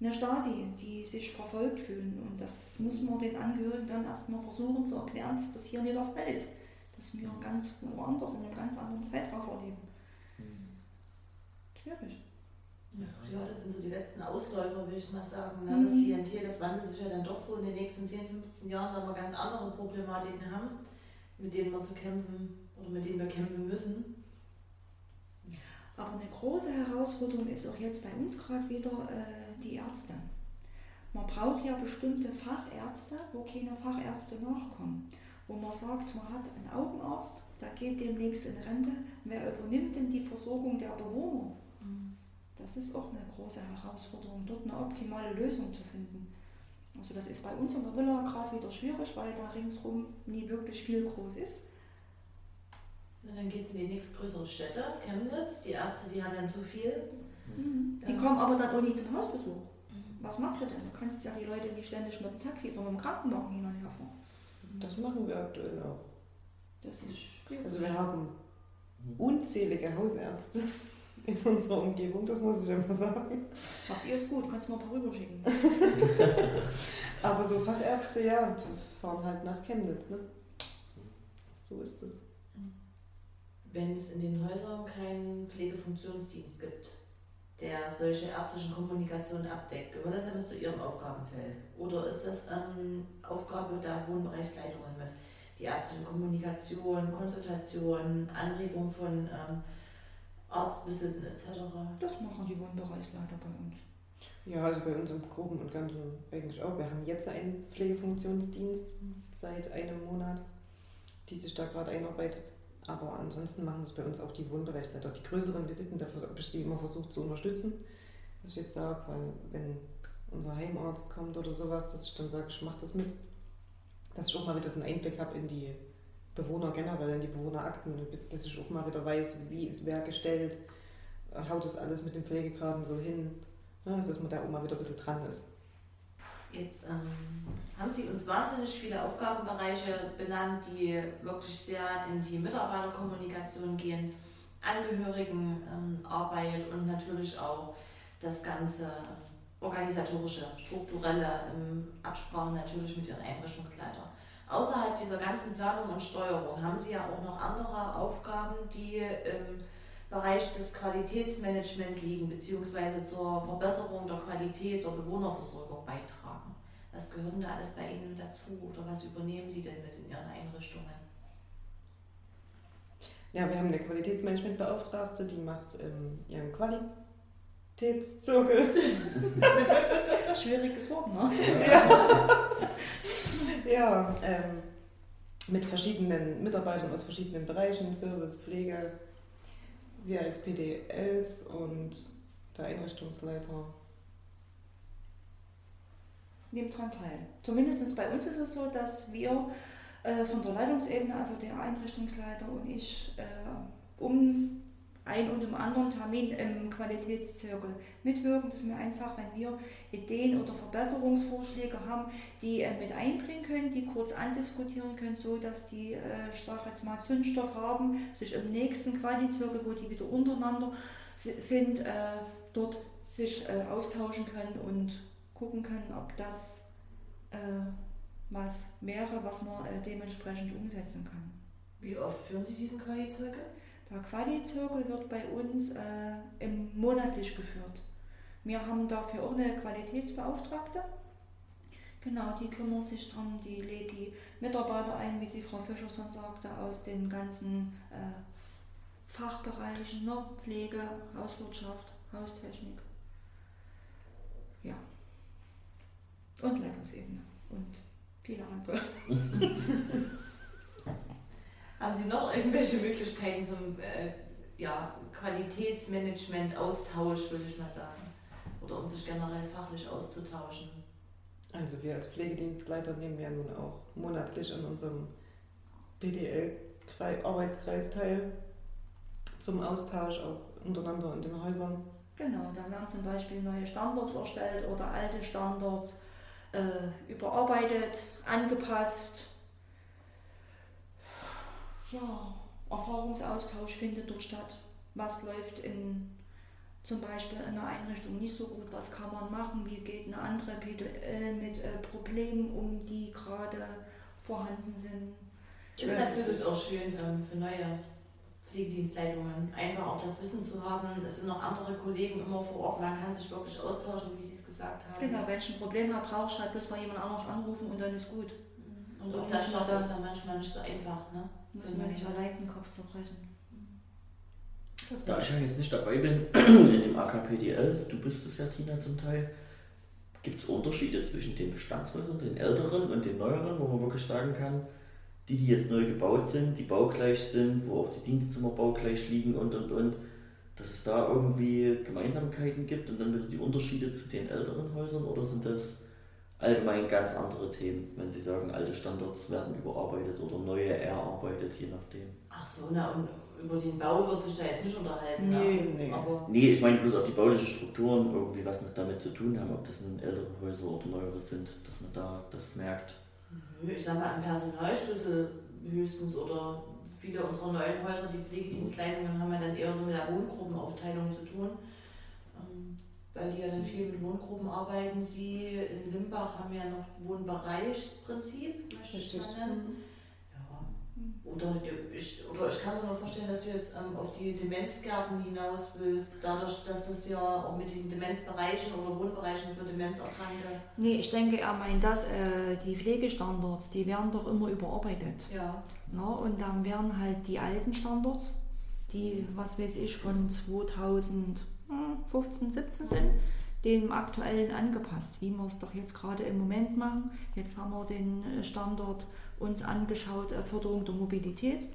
eine Stasi, die sich verfolgt fühlen. Und das muss man den Angehörigen dann erstmal versuchen zu erklären, dass das hier nicht der Fall ist. Dass wir ganz woanders in einem ganz anderen Zeitraum erleben. Schwierig. Ja, das sind so die letzten Ausläufer, würde ich mal sagen. Ne? Das mhm. Klientel, das wandelt sich ja dann doch so in den nächsten 10, 15 Jahren, wenn wir ganz andere Problematiken haben mit denen wir zu kämpfen oder mit denen wir kämpfen müssen. Aber eine große Herausforderung ist auch jetzt bei uns gerade wieder äh, die Ärzte. Man braucht ja bestimmte Fachärzte, wo keine Fachärzte nachkommen. Wo man sagt, man hat einen Augenarzt, der geht demnächst in Rente. Wer übernimmt denn die Versorgung der Bewohner? Mhm. Das ist auch eine große Herausforderung, dort eine optimale Lösung zu finden. Also das ist bei uns in der Villa gerade wieder schwierig, weil da ringsrum nie wirklich viel groß ist. Und dann geht es in die nächstgrößere Städte, Chemnitz. Die Ärzte, die haben dann zu viel. Mhm. Die ja. kommen aber dann auch nie zum Hausbesuch. Mhm. Was machst du denn? Du kannst ja die Leute nicht ständig mit dem Taxi oder mit dem Krankenwagen hin und her fahren. Das machen wir aktuell auch. Das ist schwierig. Also wir haben unzählige Hausärzte in unserer Umgebung, das muss ich immer sagen. Habt ihr es gut, kannst du mal ein paar rüberschicken. Aber so Fachärzte, ja, fahren halt nach Chemnitz. Ne? So ist es. Wenn es in den Häusern keinen Pflegefunktionsdienst gibt, der solche ärztlichen Kommunikationen abdeckt, gehört das ja mit zu Ihrem Aufgabenfeld? Oder ist das ähm, Aufgabe der Wohnbereichsleitungen mit? Die ärztliche Kommunikation, Konsultation, Anregung von ähm, Arztvisiten etc. Das machen die Wohnbereichsleiter bei uns. Ja, also bei uns im Groben und Ganzen eigentlich auch. Wir haben jetzt einen Pflegefunktionsdienst seit einem Monat, die sich da gerade einarbeitet. Aber ansonsten machen es bei uns auch die Wohnbereichsleiter. Die größeren Visiten, da habe ich sie immer versucht zu unterstützen. Was ich jetzt sage, weil wenn unser Heimarzt kommt oder sowas, dass ich dann sage, ich mache das mit. Dass ich auch mal wieder den Einblick habe in die Bewohner generell, in die Bewohnerakten, dass ich auch mal wieder weiß, wie ist wer gestellt, haut das alles mit den Pflegegraden so hin, ne, also dass man da auch mal wieder ein bisschen dran ist. Jetzt ähm, haben Sie uns wahnsinnig viele Aufgabenbereiche benannt, die wirklich sehr in die Mitarbeiterkommunikation gehen, Angehörigenarbeit ähm, und natürlich auch das ganze organisatorische, strukturelle ähm, Absprachen natürlich mit Ihren Einrichtungsleitern. Außerhalb dieser ganzen Planung und Steuerung haben Sie ja auch noch andere Aufgaben, die im Bereich des Qualitätsmanagements liegen, beziehungsweise zur Verbesserung der Qualität der Bewohnerversorgung beitragen. Was gehört da alles bei Ihnen dazu oder was übernehmen Sie denn mit in Ihren Einrichtungen? Ja, wir haben eine Qualitätsmanagementbeauftragte, die macht ähm, ihren Qualitätszirkel. Schwieriges Wort, ne? Ja. ja, ähm, mit verschiedenen Mitarbeitern aus verschiedenen Bereichen, Service, Pflege, wir als PDLs und der Einrichtungsleiter. Nimmt daran teil. Zumindest bei uns ist es so, dass wir äh, von der Leitungsebene, also der Einrichtungsleiter und ich, äh, um ein und um anderen Termin im Qualitätszirkel mitwirken, dass wir einfach, wenn wir Ideen oder Verbesserungsvorschläge haben, die äh, mit einbringen können, die kurz andiskutieren können, so dass die, äh, ich sage jetzt mal, Zündstoff haben, sich im nächsten Qualitätszirkel, wo die wieder untereinander sind, äh, dort sich äh, austauschen können und gucken können, ob das äh, was wäre, was man äh, dementsprechend umsetzen kann. Wie oft führen Sie diesen Quali-Zirkel? Der Quali-Zirkel wird bei uns äh, monatlich geführt. Wir haben dafür auch eine Qualitätsbeauftragte. Genau, die kümmert sich darum, die lädt die Mitarbeiter ein, wie die Frau Fischer schon sagte, aus den ganzen äh, Fachbereichen, ne? Pflege, Hauswirtschaft, Haustechnik. Ja. Und Leitungsebene und viele andere. Haben Sie noch irgendwelche Möglichkeiten zum äh, ja, Qualitätsmanagement, Austausch, würde ich mal sagen? Oder um sich generell fachlich auszutauschen? Also wir als Pflegedienstleiter nehmen ja nun auch monatlich an unserem PDL-Arbeitskreis teil zum Austausch auch untereinander in den Häusern. Genau, da werden zum Beispiel neue Standards erstellt oder alte Standards äh, überarbeitet, angepasst. Ja, Erfahrungsaustausch findet dort statt. Was läuft in zum Beispiel in einer Einrichtung nicht so gut, was kann man machen, wie geht eine andere PDL mit äh, Problemen um, die gerade vorhanden sind. Ist natürlich auch schön ähm, für neue Pflegedienstleitungen, einfach auch das Wissen zu haben. Es sind noch andere Kollegen immer vor Ort, man kann sich wirklich austauschen, wie Sie es gesagt haben. Genau, wenn ich ein Problem habe, brauche ich halt bloß mal jemand anders anrufen und dann ist gut. Und auch das Start ist dann manchmal nicht so einfach. Ne? Muss man nicht allein den Kopf zerbrechen. Da ich ja jetzt nicht dabei bin in dem AKPDL, du bist es ja, Tina, zum Teil, gibt es Unterschiede zwischen den Bestandshäusern, den älteren und den neueren, wo man wirklich sagen kann, die, die jetzt neu gebaut sind, die baugleich sind, wo auch die Dienstzimmer baugleich liegen und und und, dass es da irgendwie Gemeinsamkeiten gibt und dann wieder die Unterschiede zu den älteren Häusern oder sind das allgemein ganz andere Themen, wenn Sie sagen, alte Standards werden überarbeitet oder neue erarbeitet, je nachdem? Ach so, na und über den Bau wird sich da jetzt nicht unterhalten. Nee, ne? nee. Aber Nee, ich meine bloß, ob die baulichen Strukturen irgendwie was mit damit zu tun haben, ob das nun ältere Häuser oder neuere sind, dass man da das merkt. ich sag mal, ein Personalschlüssel höchstens oder viele unserer neuen Häuser, die Pflegedienstleitungen, haben ja dann eher so mit der Wohngruppenaufteilung zu tun. Weil die ja dann viel mit Wohngruppen arbeiten. Sie in Limbach haben ja noch Wohnbereichsprinzip, möchte ich mal nennen. Ja. Oder ich, oder ich kann mir nur vorstellen, dass du jetzt ähm, auf die Demenzgärten hinaus willst, dadurch, dass das ja auch mit diesen Demenzbereichen oder Wohnbereichen für Demenzerkrankte. Nee, ich denke, er meint das, äh, die Pflegestandards, die werden doch immer überarbeitet. Ja. Na, und dann werden halt die alten Standards, die, was weiß ich, von 2015, 17 sind, dem aktuellen angepasst, wie wir es doch jetzt gerade im Moment machen. Jetzt haben wir den äh, Standard uns angeschaut, äh, Förderung der Mobilität,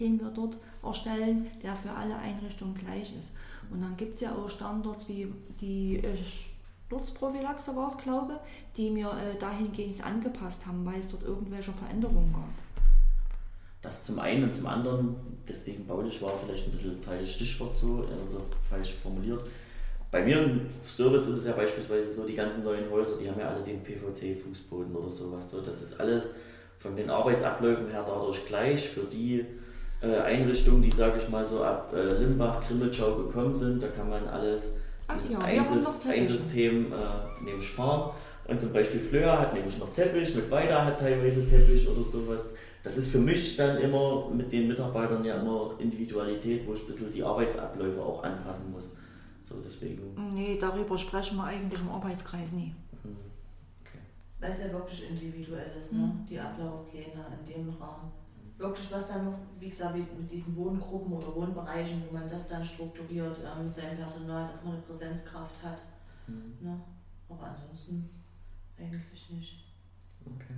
den wir dort erstellen, der für alle Einrichtungen gleich ist. Und dann gibt es ja auch Standards wie die äh, Sturzprophylaxe war es, glaube die wir äh, dahingehend angepasst haben, weil es dort irgendwelche Veränderungen gab. Das zum einen und zum anderen, deswegen baulich war vielleicht ein bisschen ein falsches Stichwort so, also falsch formuliert. Bei mir im Service ist es ja beispielsweise so, die ganzen neuen Häuser, die haben ja alle den PVC-Fußboden oder sowas. So, das ist alles von den Arbeitsabläufen her dadurch gleich für die äh, Einrichtungen, die, sage ich mal, so ab äh, Limbach, Grimmelschau gekommen sind. Da kann man alles Ach ja, ein, ein. System äh, nämlich fahren. Und zum Beispiel Fleur hat nämlich noch Teppich, mit Weida hat teilweise Teppich oder sowas. Das ist für mich dann immer mit den Mitarbeitern ja immer Individualität, wo ich ein bisschen die Arbeitsabläufe auch anpassen muss. So, deswegen. Nee, darüber sprechen wir eigentlich im Arbeitskreis nie. hm, Weil es ja wirklich individuell ist, ne? Mhm. die Ablaufpläne in dem Rahmen. Wirklich was dann, wie gesagt, mit diesen Wohngruppen oder Wohnbereichen, wo man das dann strukturiert äh, mit seinem Personal, dass man eine Präsenzkraft hat. hm, Ne? Aber ansonsten eigentlich nicht. Okay.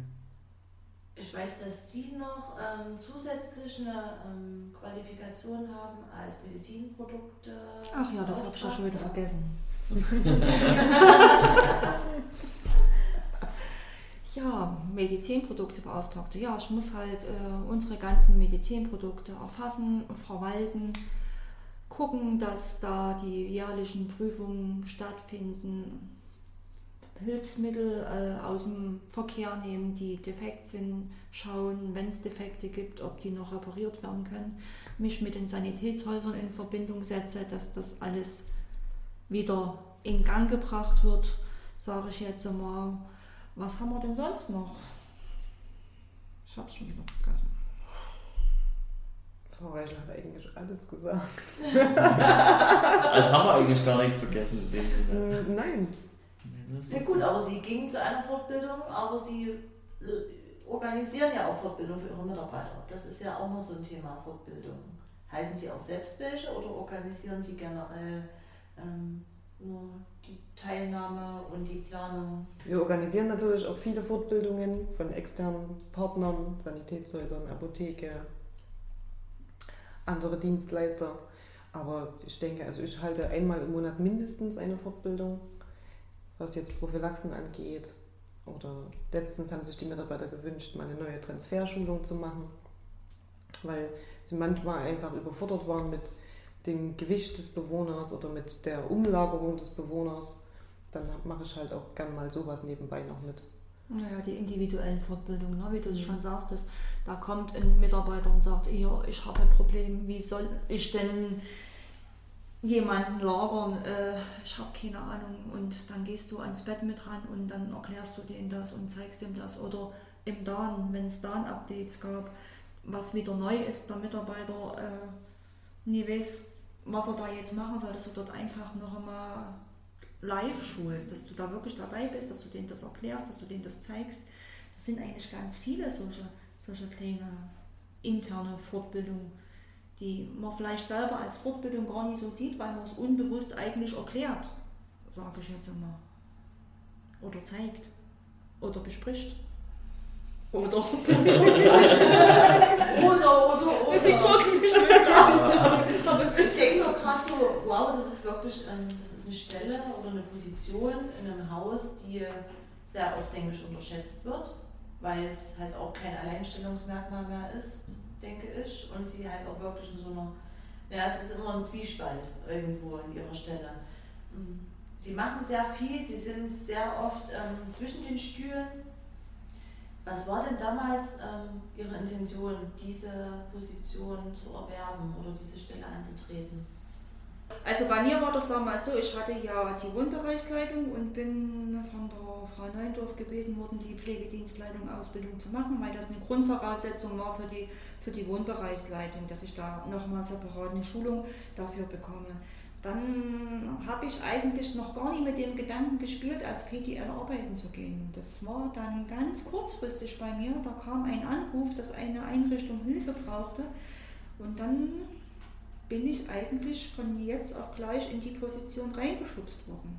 Ich weiß, dass Sie noch ähm, zusätzlich eine ähm, Qualifikation haben als Medizinprodukte. Ach ja, das habe ich ja schon wieder vergessen. ja, Medizinproduktebeauftragte. Ja, ich muss halt äh, unsere ganzen Medizinprodukte erfassen, verwalten, gucken, dass da die jährlichen Prüfungen stattfinden, Hilfsmittel äh, aus dem Verkehr nehmen, die defekt sind, schauen, wenn es Defekte gibt, ob die noch repariert werden können, mich mit den Sanitätshäusern in Verbindung setze, dass das alles wieder in Gang gebracht wird, sage ich jetzt mal. Was haben wir denn sonst noch? Ich habe es schon wieder vergessen. Frau Reichel hat eigentlich alles gesagt. Also haben wir eigentlich gar nichts vergessen in dem Sinne. Äh, nein. Ja gut, aber Sie gingen zu einer Fortbildung, aber Sie äh, organisieren ja auch Fortbildung für Ihre Mitarbeiter. Das ist ja auch noch so ein Thema Fortbildung. Halten Sie auch selbst welche oder organisieren Sie generell ähm, nur die Teilnahme und die Planung? Wir organisieren natürlich auch viele Fortbildungen von externen Partnern, Sanitätshäusern, Apotheke, andere Dienstleister. Aber ich denke, also ich halte einmal im Monat mindestens eine Fortbildung, was jetzt Prophylaxen angeht. Oder letztens haben sich die Mitarbeiter gewünscht, mal eine neue Transferschulung zu machen, weil sie manchmal einfach überfordert waren mit dem Gewicht des Bewohners oder mit der Umlagerung des Bewohners. Dann mache ich halt auch gern mal sowas nebenbei noch mit. Naja, die individuellen Fortbildungen, ne? wie du es schon sagst, dass da kommt ein Mitarbeiter und sagt, ich habe ein Problem, wie soll ich denn jemanden lagern, äh, ich habe keine Ahnung. Und dann gehst du ans Bett mit ran und dann erklärst du denen das und zeigst ihm das. Oder im Dan, wenn es Dan-Updates gab, was wieder neu ist, der Mitarbeiter äh, nie weiß, was er da jetzt machen soll, dass du dort einfach noch einmal live schulst, dass du da wirklich dabei bist, dass du denen das erklärst, dass du denen das zeigst. Das sind eigentlich ganz viele solche, solche kleine interne Fortbildungen, die man vielleicht selber als Fortbildung gar nicht so sieht, weil man es unbewusst eigentlich erklärt, sage ich jetzt einmal. Oder zeigt. Oder bespricht. Oder. oder, oder, oder. Sie gucken mich Ich denke nur gerade so, wow, das ist wirklich ähm, das ist eine Stelle oder eine Position in einem Haus, die sehr oft, denke ich, unterschätzt wird, weil es halt auch kein Alleinstellungsmerkmal mehr ist, denke ich, und sie halt auch wirklich in so einer, ja, es ist immer ein Zwiespalt irgendwo in ihrer Stelle. Mhm. Sie machen sehr viel, sie sind sehr oft ähm, zwischen den Stühlen. Was war denn damals ähm, Ihre Intention, diese Position zu erwerben oder diese Stelle anzutreten? Also bei mir war das damals so, ich hatte ja die Wohnbereichsleitung und bin von der Frau Neundorf gebeten worden, die Pflegedienstleitung Ausbildung zu machen, weil das eine Grundvoraussetzung war für die, für die Wohnbereichsleitung, dass ich da nochmal separat eine Schulung dafür bekomme. Dann habe ich eigentlich noch gar nicht mit dem Gedanken gespielt, als PDL arbeiten zu gehen. Das war dann ganz kurzfristig bei mir. Da kam ein Anruf, dass eine Einrichtung Hilfe brauchte. Und dann bin ich eigentlich von jetzt auf gleich in die Position reingeschubst worden.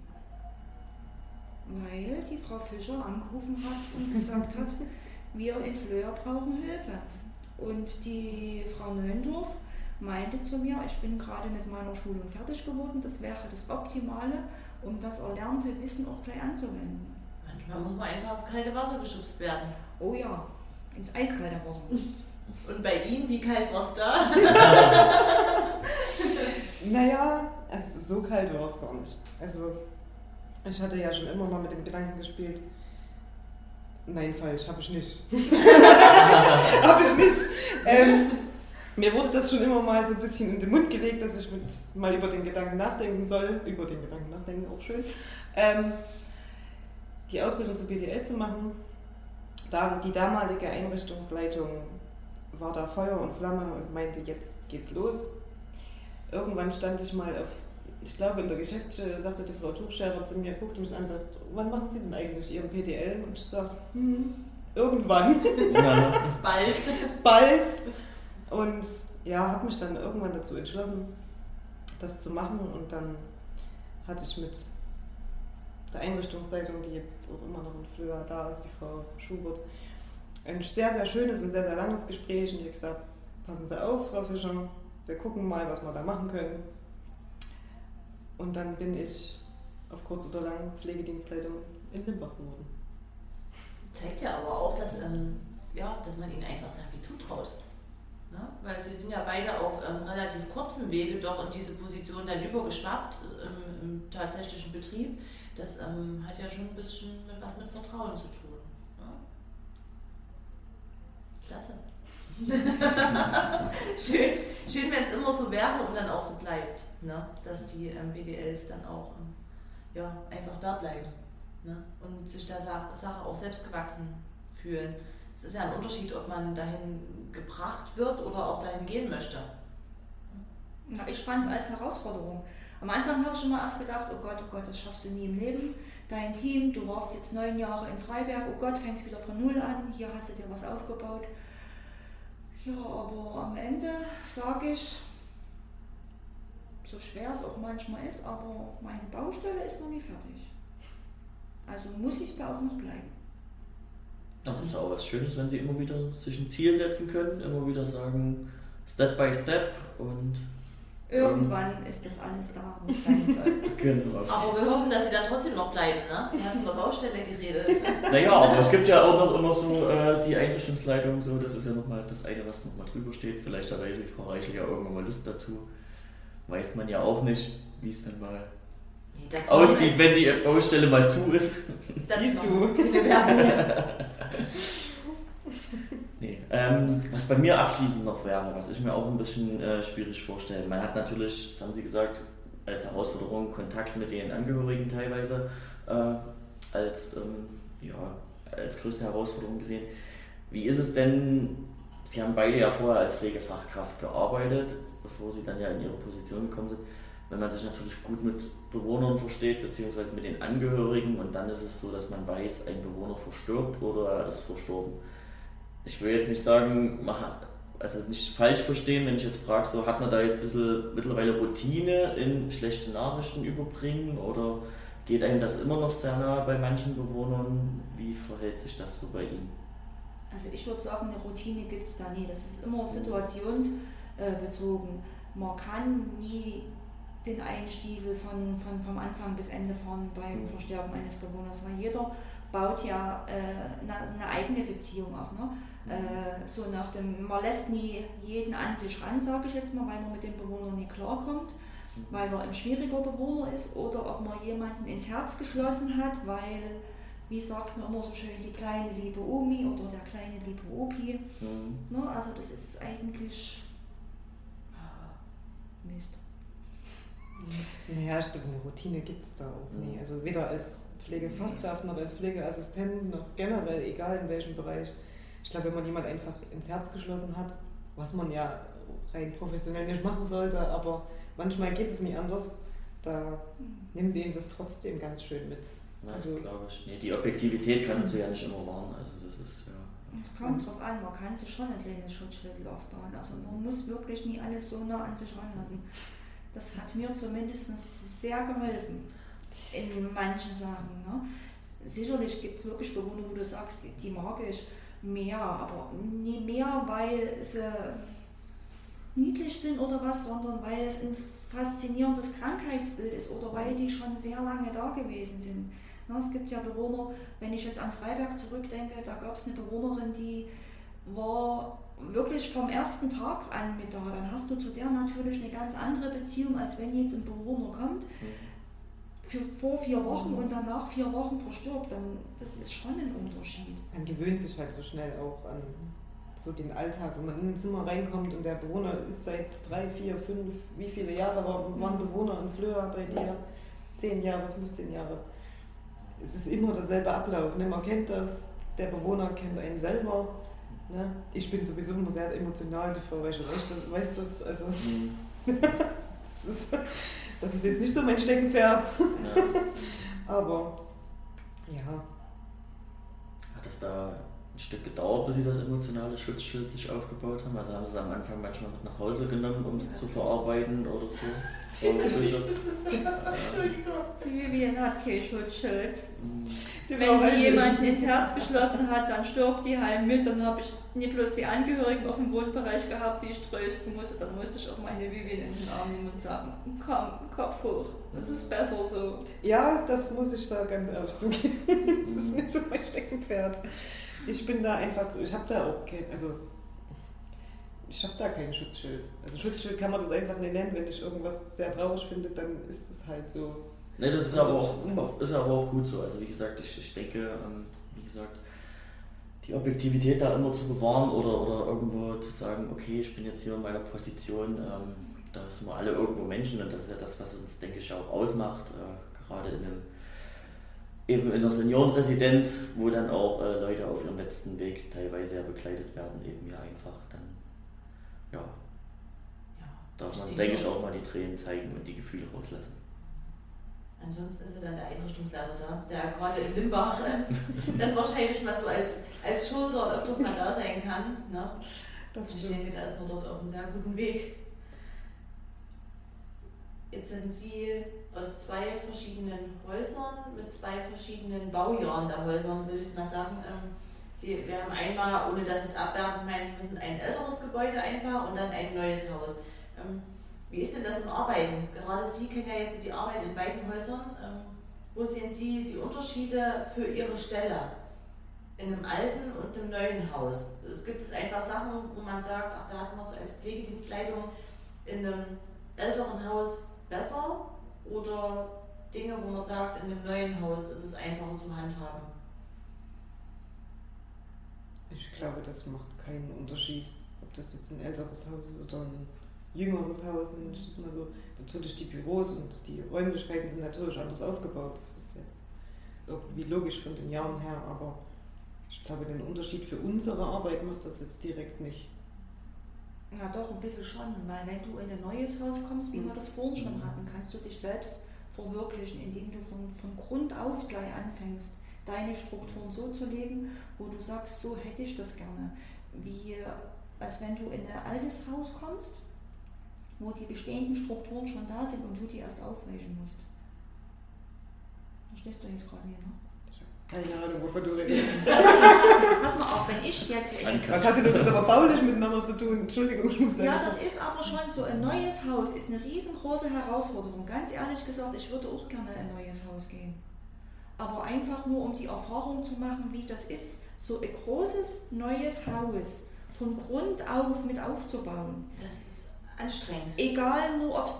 Weil die Frau Fischer angerufen hat und gesagt hat, wir in Flöhr brauchen Hilfe. Und die Frau Neuendorf meinte zu mir, ich bin gerade mit meiner Schulung fertig geworden, das wäre das Optimale, um das erlernte Wissen auch gleich anzuwenden. Manchmal muss man einfach ins kalte Wasser geschubst werden. Oh ja, ins eiskalte Wasser. Und bei Ihnen, wie kalt war es da? naja, also so kalt war es gar nicht. Also ich hatte ja schon immer mal mit dem Gedanken gespielt, Nein, falsch, habe ich nicht. habe ich nicht. Ähm, mir wurde das schon immer mal so ein bisschen in den Mund gelegt, dass ich mit, mal über den Gedanken nachdenken soll. Über den Gedanken nachdenken, auch schön. Ähm, die Ausbildung zur BDL zu machen. Da, die damalige Einrichtungsleitung war da Feuer und Flamme und meinte, jetzt geht's los. Irgendwann stand ich mal auf, ich glaube in der Geschäftsstelle, sagte die Frau Tuchscherer zu mir, guckte mich an und sagt, wann machen Sie denn eigentlich Ihren PDL? Und ich sage, hm, irgendwann. Ja. Bald. Bald. Und ja, habe mich dann irgendwann dazu entschlossen, das zu machen. Und dann hatte ich mit der Einrichtungsleitung, die jetzt auch immer noch in Flöhr da ist, die Frau Schubert, ein sehr, sehr schönes und sehr, sehr langes Gespräch. Und ich habe gesagt, passen Sie auf, Frau Fischer, wir gucken mal, was wir da machen können. Und dann bin ich auf kurz oder lang Pflegedienstleitung in Limbach geworden. Zeigt ja aber auch, dass, ähm, ja, dass man ihnen einfach viel zutraut. Ne? Weil sie sind ja beide auf ähm, relativ kurzen Wege doch in diese Position dann übergeschwappt ähm, im tatsächlichen Betrieb. Das ähm, hat ja schon ein bisschen was mit Vertrauen zu tun. Ne? Klasse. schön, schön wenn es immer so wäre und dann auch so bleibt, ne? dass die ähm, BDLs dann auch ähm, ja, einfach da bleiben ne? und sich der Sache auch selbst gewachsen fühlen. Es ist ja ein Unterschied, ob man dahin gebracht wird oder auch dahin gehen möchte. Na, ich fand es als Herausforderung. Am Anfang habe ich immer erst gedacht, oh Gott, oh Gott, das schaffst du nie im Leben. Dein Team, du warst jetzt neun Jahre in Freiberg, oh Gott, fängst wieder von Null an, hier hast du dir was aufgebaut. Ja, aber am Ende sage ich, so schwer es auch manchmal ist, aber meine Baustelle ist noch nie fertig. Also muss ich da auch noch bleiben. Das ist auch was Schönes, wenn Sie immer wieder sich ein Ziel setzen können, immer wieder sagen, Step by Step und Irgendwann ist das alles da, wo es sein soll. genau. Aber wir hoffen, dass Sie dann trotzdem noch bleiben, ne? Sie hatten von der Baustelle geredet. Naja, aber es gibt ja auch noch immer so äh, die Einrichtungsleitung, so, das ist ja nochmal das eine, was nochmal drüber steht. Vielleicht hat die Frau Reichel ja irgendwann mal Lust dazu. Weiß man ja auch nicht, wie es dann mal nee, aussieht, wenn die Baustelle mal zu ist. Siehst du. Nee. Ähm, was bei mir abschließend noch wäre, was ich mir auch ein bisschen äh, schwierig vorstelle. Man hat natürlich, das haben Sie gesagt, als Herausforderung Kontakt mit den Angehörigen teilweise äh, als, ähm, ja, als größte Herausforderung gesehen. Wie ist es denn, Sie haben beide ja vorher als Pflegefachkraft gearbeitet, bevor Sie dann ja in Ihre Position gekommen sind. Wenn man sich natürlich gut mit Bewohnern versteht, beziehungsweise mit den Angehörigen und dann ist es so, dass man weiß, ein Bewohner verstirbt oder er ist verstorben ich will jetzt nicht sagen, also nicht falsch verstehen, wenn ich jetzt frage, so hat man da jetzt ein bisschen mittlerweile Routine in schlechte Nachrichten überbringen oder geht einem das immer noch sehr nah bei manchen Bewohnern? Wie verhält sich das so bei Ihnen? Also ich würde sagen, eine Routine gibt es da nie. Das ist immer situationsbezogen. Man kann nie den einen Stiefel von, von, vom Anfang bis Ende fahren beim mhm. Versterben eines Bewohners, weil jeder baut ja äh, eine, eine, eigene Beziehung auf. Ne? Äh, so nach dem, man lässt nie jeden an sich ran, sage ich jetzt mal, weil man mit dem Bewohner nie klarkommt, weil er ein schwieriger Bewohner ist oder ob man jemanden ins Herz geschlossen hat, weil, wie sagt man immer so schön, die kleine liebe Omi oder der kleine liebe Opi. Mhm. Ne? Also das ist eigentlich oh, Mist. Naja, stimmt, eine Routine gibt es da auch mhm. nie. Also weder als Pflegefachkraft noch als Pflegeassistent noch generell, egal in welchem Bereich. Ich glaube, wenn man jemand einfach ins Herz geschlossen hat, was man ja rein professionell nicht machen sollte, aber manchmal geht es nicht anders, da nimmt ihn das trotzdem ganz schön mit. Ja, also, glaube ich. Nee, die Objektivität kannst du ja nicht immer wahren. Also das ist ja. Es kommt drauf an, man kann sich schon ein kleines Schutzschild aufbauen. Also man muss wirklich nie alles so nah an sich ranlassen. Das hat mir zumindest sehr geholfen in manchen Sachen. Ne? Sicherlich gibt es wirklich Bewohner, wo du sagst, die, die mag ich mehr, aber nie mehr, weil sie niedlich sind oder was, sondern weil es ein faszinierendes Krankheitsbild ist oder weil die schon sehr lange da gewesen sind. Na, es gibt ja Bewohner, wenn ich jetzt an Freiberg zurückdenke, da gab es eine Bewohnerin, die war wirklich vom ersten Tag an mit da. Dann hast du zu der natürlich eine ganz andere Beziehung, als wenn jetzt ein Bewohner kommt. Mhm für vor vier Wochen und danach vier Wochen verstirbt, dann das ist schon ein Unterschied. Man gewöhnt sich halt so schnell auch an so den Alltag, wenn man in ein Zimmer reinkommt und der Bewohner ist seit drei, vier, fünf, wie viele Jahre war, waren mhm. Bewohner in Flöa bei dir? Zehn Jahre, 15 Jahre. Es ist immer derselbe Ablauf. Ne? Man kennt das, der Bewohner kennt einen selber. Ne? Ich bin sowieso immer sehr emotional, die Frau weiß, weiß das. Also, mhm. das ist, das ist jetzt nicht so mein Steckenpferd. Ja. Aber ja. Hat es da ein Stück gedauert, bis Sie das emotionale Schutzschild sich aufgebaut haben? Also haben Sie es am Anfang manchmal mit nach Hause genommen, um es zu verarbeiten oder so? Entschuldigung. Die Vivian hat kein Schutzschild. Mhm. Wenn sie jemanden ins Herz geschlossen hat, dann stirbt die heim mit. Dann habe ich nicht bloß die Angehörigen auf dem Wohnbereich gehabt, die ich trösten musste. Dann musste ich auch meine Vivian in den Arm nehmen und sagen, komm, Kopf hoch. Das ist besser so. Ja, das muss ich da ganz ehrlich zugeben. das ist nicht so mein Steckenpferd. Ich bin da einfach so, ich habe da auch kein, also ich habe da kein Schutzschild. Also Schutzschild kann man das einfach nicht nennen. Wenn ich irgendwas sehr traurig finde, dann ist es halt so. Ne, das ist aber, auch, ist aber auch gut so. Also wie gesagt, ich, ich denke, ähm, wie gesagt, die Objektivität da immer zu bewahren oder, oder irgendwo zu sagen, okay, ich bin jetzt hier in meiner Position, ähm, da sind wir alle irgendwo Menschen und das ist ja das, was uns, denke ich, auch ausmacht, äh, gerade in einem eben in der Seniorenresidenz, wo dann auch äh, Leute auf ihrem letzten Weg teilweise ja begleitet werden, eben ja einfach dann, ja, Ja, darf man, denke ich, auch mal die Tränen zeigen und die Gefühle rauslassen. Ansonsten ist er dann der Einrichtungsleiter da, der gerade in Limbach dann wahrscheinlich mal so als, als Schulter öfters mal da sein kann. Ne? Das Ich denke, da ist man dort auf einem sehr guten Weg. Jetzt sind Sie aus zwei verschiedenen Häusern mit zwei verschiedenen Baujahren der Häusern, würde ich mal sagen. Ähm, Sie, wir haben einmal, ohne das jetzt abwerten meinen zu müssen, ein älteres Gebäude einfach und dann ein neues Haus. Ähm, Wie ist denn das im Arbeiten? Gerade Sie kennen ja jetzt die Arbeit in beiden Häusern. Ähm, Wo sehen Sie die Unterschiede für Ihre Stelle? In einem alten und einem neuen Haus. Es gibt es einfach Sachen, wo man sagt, ach, da hat man es als Pflegedienstleitung in einem älteren Haus besser oder Dinge, wo man sagt, in einem neuen Haus ist es einfacher zu handhaben. Ich glaube, das macht keinen Unterschied, ob das jetzt ein älteres Haus ist oder ein jüngeres Haus. nenne ich das mal so. Natürlich die Büros und die Räumlichkeiten sind natürlich anders aufgebaut. Das ist ja irgendwie logisch von den Jahren her, aber ich glaube, den Unterschied für unsere Arbeit macht das jetzt direkt nicht. Na doch, ein bisschen schon, weil wenn du in ein neues Haus kommst, wie wir das vorhin schon hatten, kannst du dich selbst verwirklichen, indem du von, von Grund auf gleich anfängst, deine Strukturen so zu legen, wo du sagst, so hätte ich das gerne. Wie als wenn du in ein altes Haus kommst, wo die bestehenden Strukturen schon da sind und du die erst aufweichen musst. Verstehst du jetzt gerade nicht, ne? Keine Ahnung, wovon du redest. Pass mal auf, wenn ich jetzt Annika. Was hatte das jetzt aber baulich miteinander zu tun? Entschuldigung, ich muss da Ja, das ist aber schon so. Ein neues Haus ist eine riesengroße Herausforderung. Ganz ehrlich gesagt, ich würde auch gerne in ein neues Haus gehen. Aber einfach nur, um die Erfahrung zu machen, wie das ist, so ein großes neues Haus von Grund auf mit aufzubauen. Das ist anstrengend. Egal nur, ob es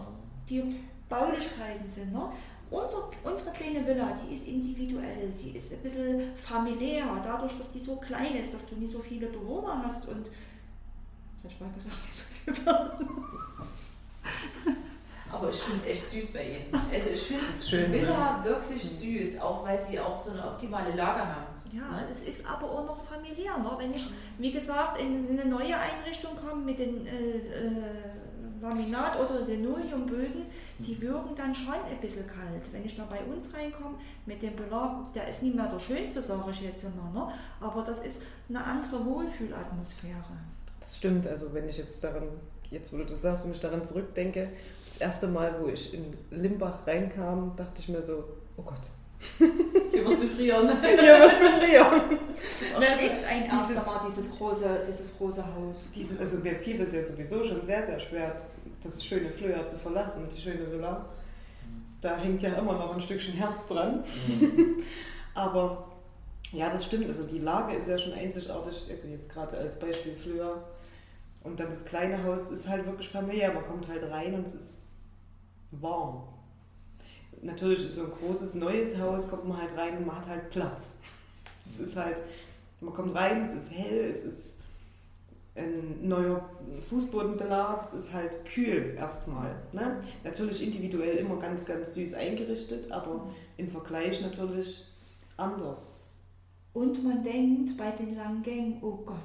die Baulichkeiten sind. Ne? Unser, unsere kleine Villa, die ist individuell, die ist ein bisschen familiär, dadurch, dass die so klein ist, dass du nicht so viele Bewohner hast und, das ich mal gesagt, nicht so viele Aber ich finde es echt süß bei Ihnen. Also ich finde ist schön, die Villa wirklich süß, auch weil Sie auch so eine optimale Lage haben. Ja, es ist aber auch noch familiär. Ne? Wenn ich, wie gesagt, in eine neue Einrichtung komme mit den äh, äh, Laminat- oder Linoleumböden, die wirken dann schon ein bisschen kalt. Wenn ich da bei uns reinkomme mit dem Belag, der ist nicht mehr der schönste, sage ich jetzt immer, ne? aber das ist eine andere Wohlfühlatmosphäre. Das stimmt, also wenn ich jetzt daran, jetzt wo du das sagst, wenn ich daran zurückdenke, das erste Mal, wo ich in Limbach reinkam, dachte ich mir so, oh Gott, Du frieren. hier wirst du frieren. Das ist ein dieses- erstes Mal dieses große, dieses große Haus. Diese, also mir fiel das ja sowieso schon sehr, sehr schwer, das schöne Flöher zu verlassen, die schöne Villa. Da hängt ja immer noch ein Stückchen Herz dran. Aber ja, das stimmt. Also die Lage ist ja schon einzigartig. Also jetzt gerade als Beispiel Flöher. Und dann das kleine Haus ist halt wirklich familiär. Man kommt halt rein und es ist warm. Natürlich in so ein großes neues Haus kommt man halt rein und man hat halt Platz. Es ist halt, man kommt rein, es ist hell, es ist ein neuer Fußbodenbelag, es ist halt kühl erstmal. Ne? Natürlich individuell immer ganz, ganz süß eingerichtet, aber im Vergleich natürlich anders. Und man denkt bei den langen Gängen, oh Gott,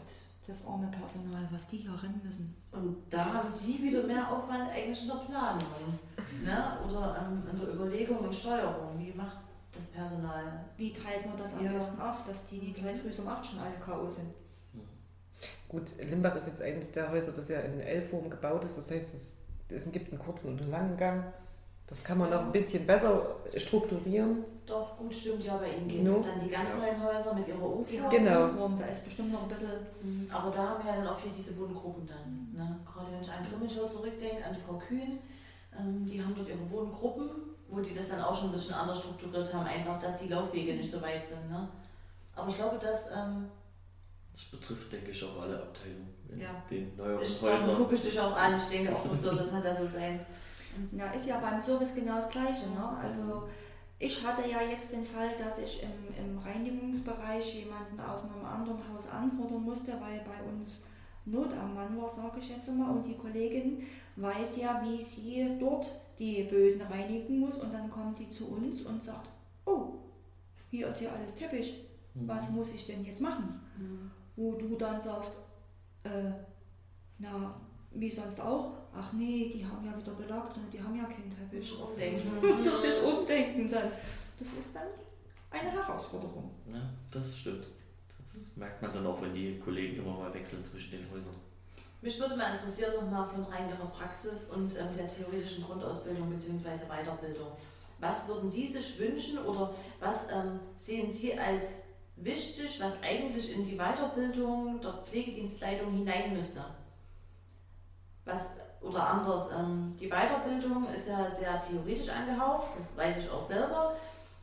das arme Personal, was die hier rennen müssen. Und da haben Sie wieder mehr Aufwand eigentlich in der Planung ne? oder ähm, in der Überlegung und Steuerung. Wie macht das Personal? Wie teilt man das am Ja. besten auf, dass die, die gleich früh um 8 schon alle K.O. sind? Gut, Limbach ist jetzt eines der Häuser, das ja in L-Form gebaut ist. Das heißt, es, es gibt einen kurzen und einen langen Gang. Das kann man noch ein bisschen besser strukturieren. Doch, gut, stimmt ja, bei Ihnen geht es No. dann die ganz Ja. neuen Häuser mit ihrer UFO. Genau. Form, da ist bestimmt noch ein bisschen. Mhm, Aber da haben wir ja dann auch hier diese Wohngruppen dann. Ne? Gerade wenn ich an Grimmenschau zurückdenke, an die Frau Kühn, ähm, die haben dort ihre Wohngruppen, wo die das dann auch schon ein bisschen anders strukturiert haben, einfach, dass die Laufwege nicht so weit sind. Ne? Aber ich glaube, dass ähm, Das betrifft, denke ich, auch alle Abteilungen in Ja. den neueren ich, Häusern. gucke ich dich auch an. Ich denke auch, Service hat da so seins. Ja, ist ja beim Service genau das Gleiche. Ne? Also, ich hatte ja jetzt den Fall, dass ich im, im Reinigungsbereich jemanden aus einem anderen Haus anfordern musste, weil bei uns Not am Mann war, sage ich jetzt mal. Und die Kollegin weiß ja, wie sie dort die Böden reinigen muss und dann kommt die zu uns und sagt, oh, hier ist ja alles Teppich, Mhm. was muss ich denn jetzt machen? Mhm. Wo du dann sagst, äh, na, wie sonst auch, ach nee, die haben ja wieder Belag drin, die haben ja keinen Teppich. Umdenken. Das ist Umdenken dann. Das ist dann eine Herausforderung. Ja, das stimmt. Das merkt man dann auch, wenn die Kollegen immer mal wechseln zwischen den Häusern. Mich würde mal interessieren nochmal von rein Ihrer Praxis und ähm, der theoretischen Grundausbildung bzw. Weiterbildung. Was würden Sie sich wünschen oder was ähm, sehen Sie als wichtig, was eigentlich in die Weiterbildung der Pflegedienstleitung hinein müsste? Was, oder anders, ähm, die Weiterbildung ist ja sehr theoretisch angehaucht, das weiß ich auch selber.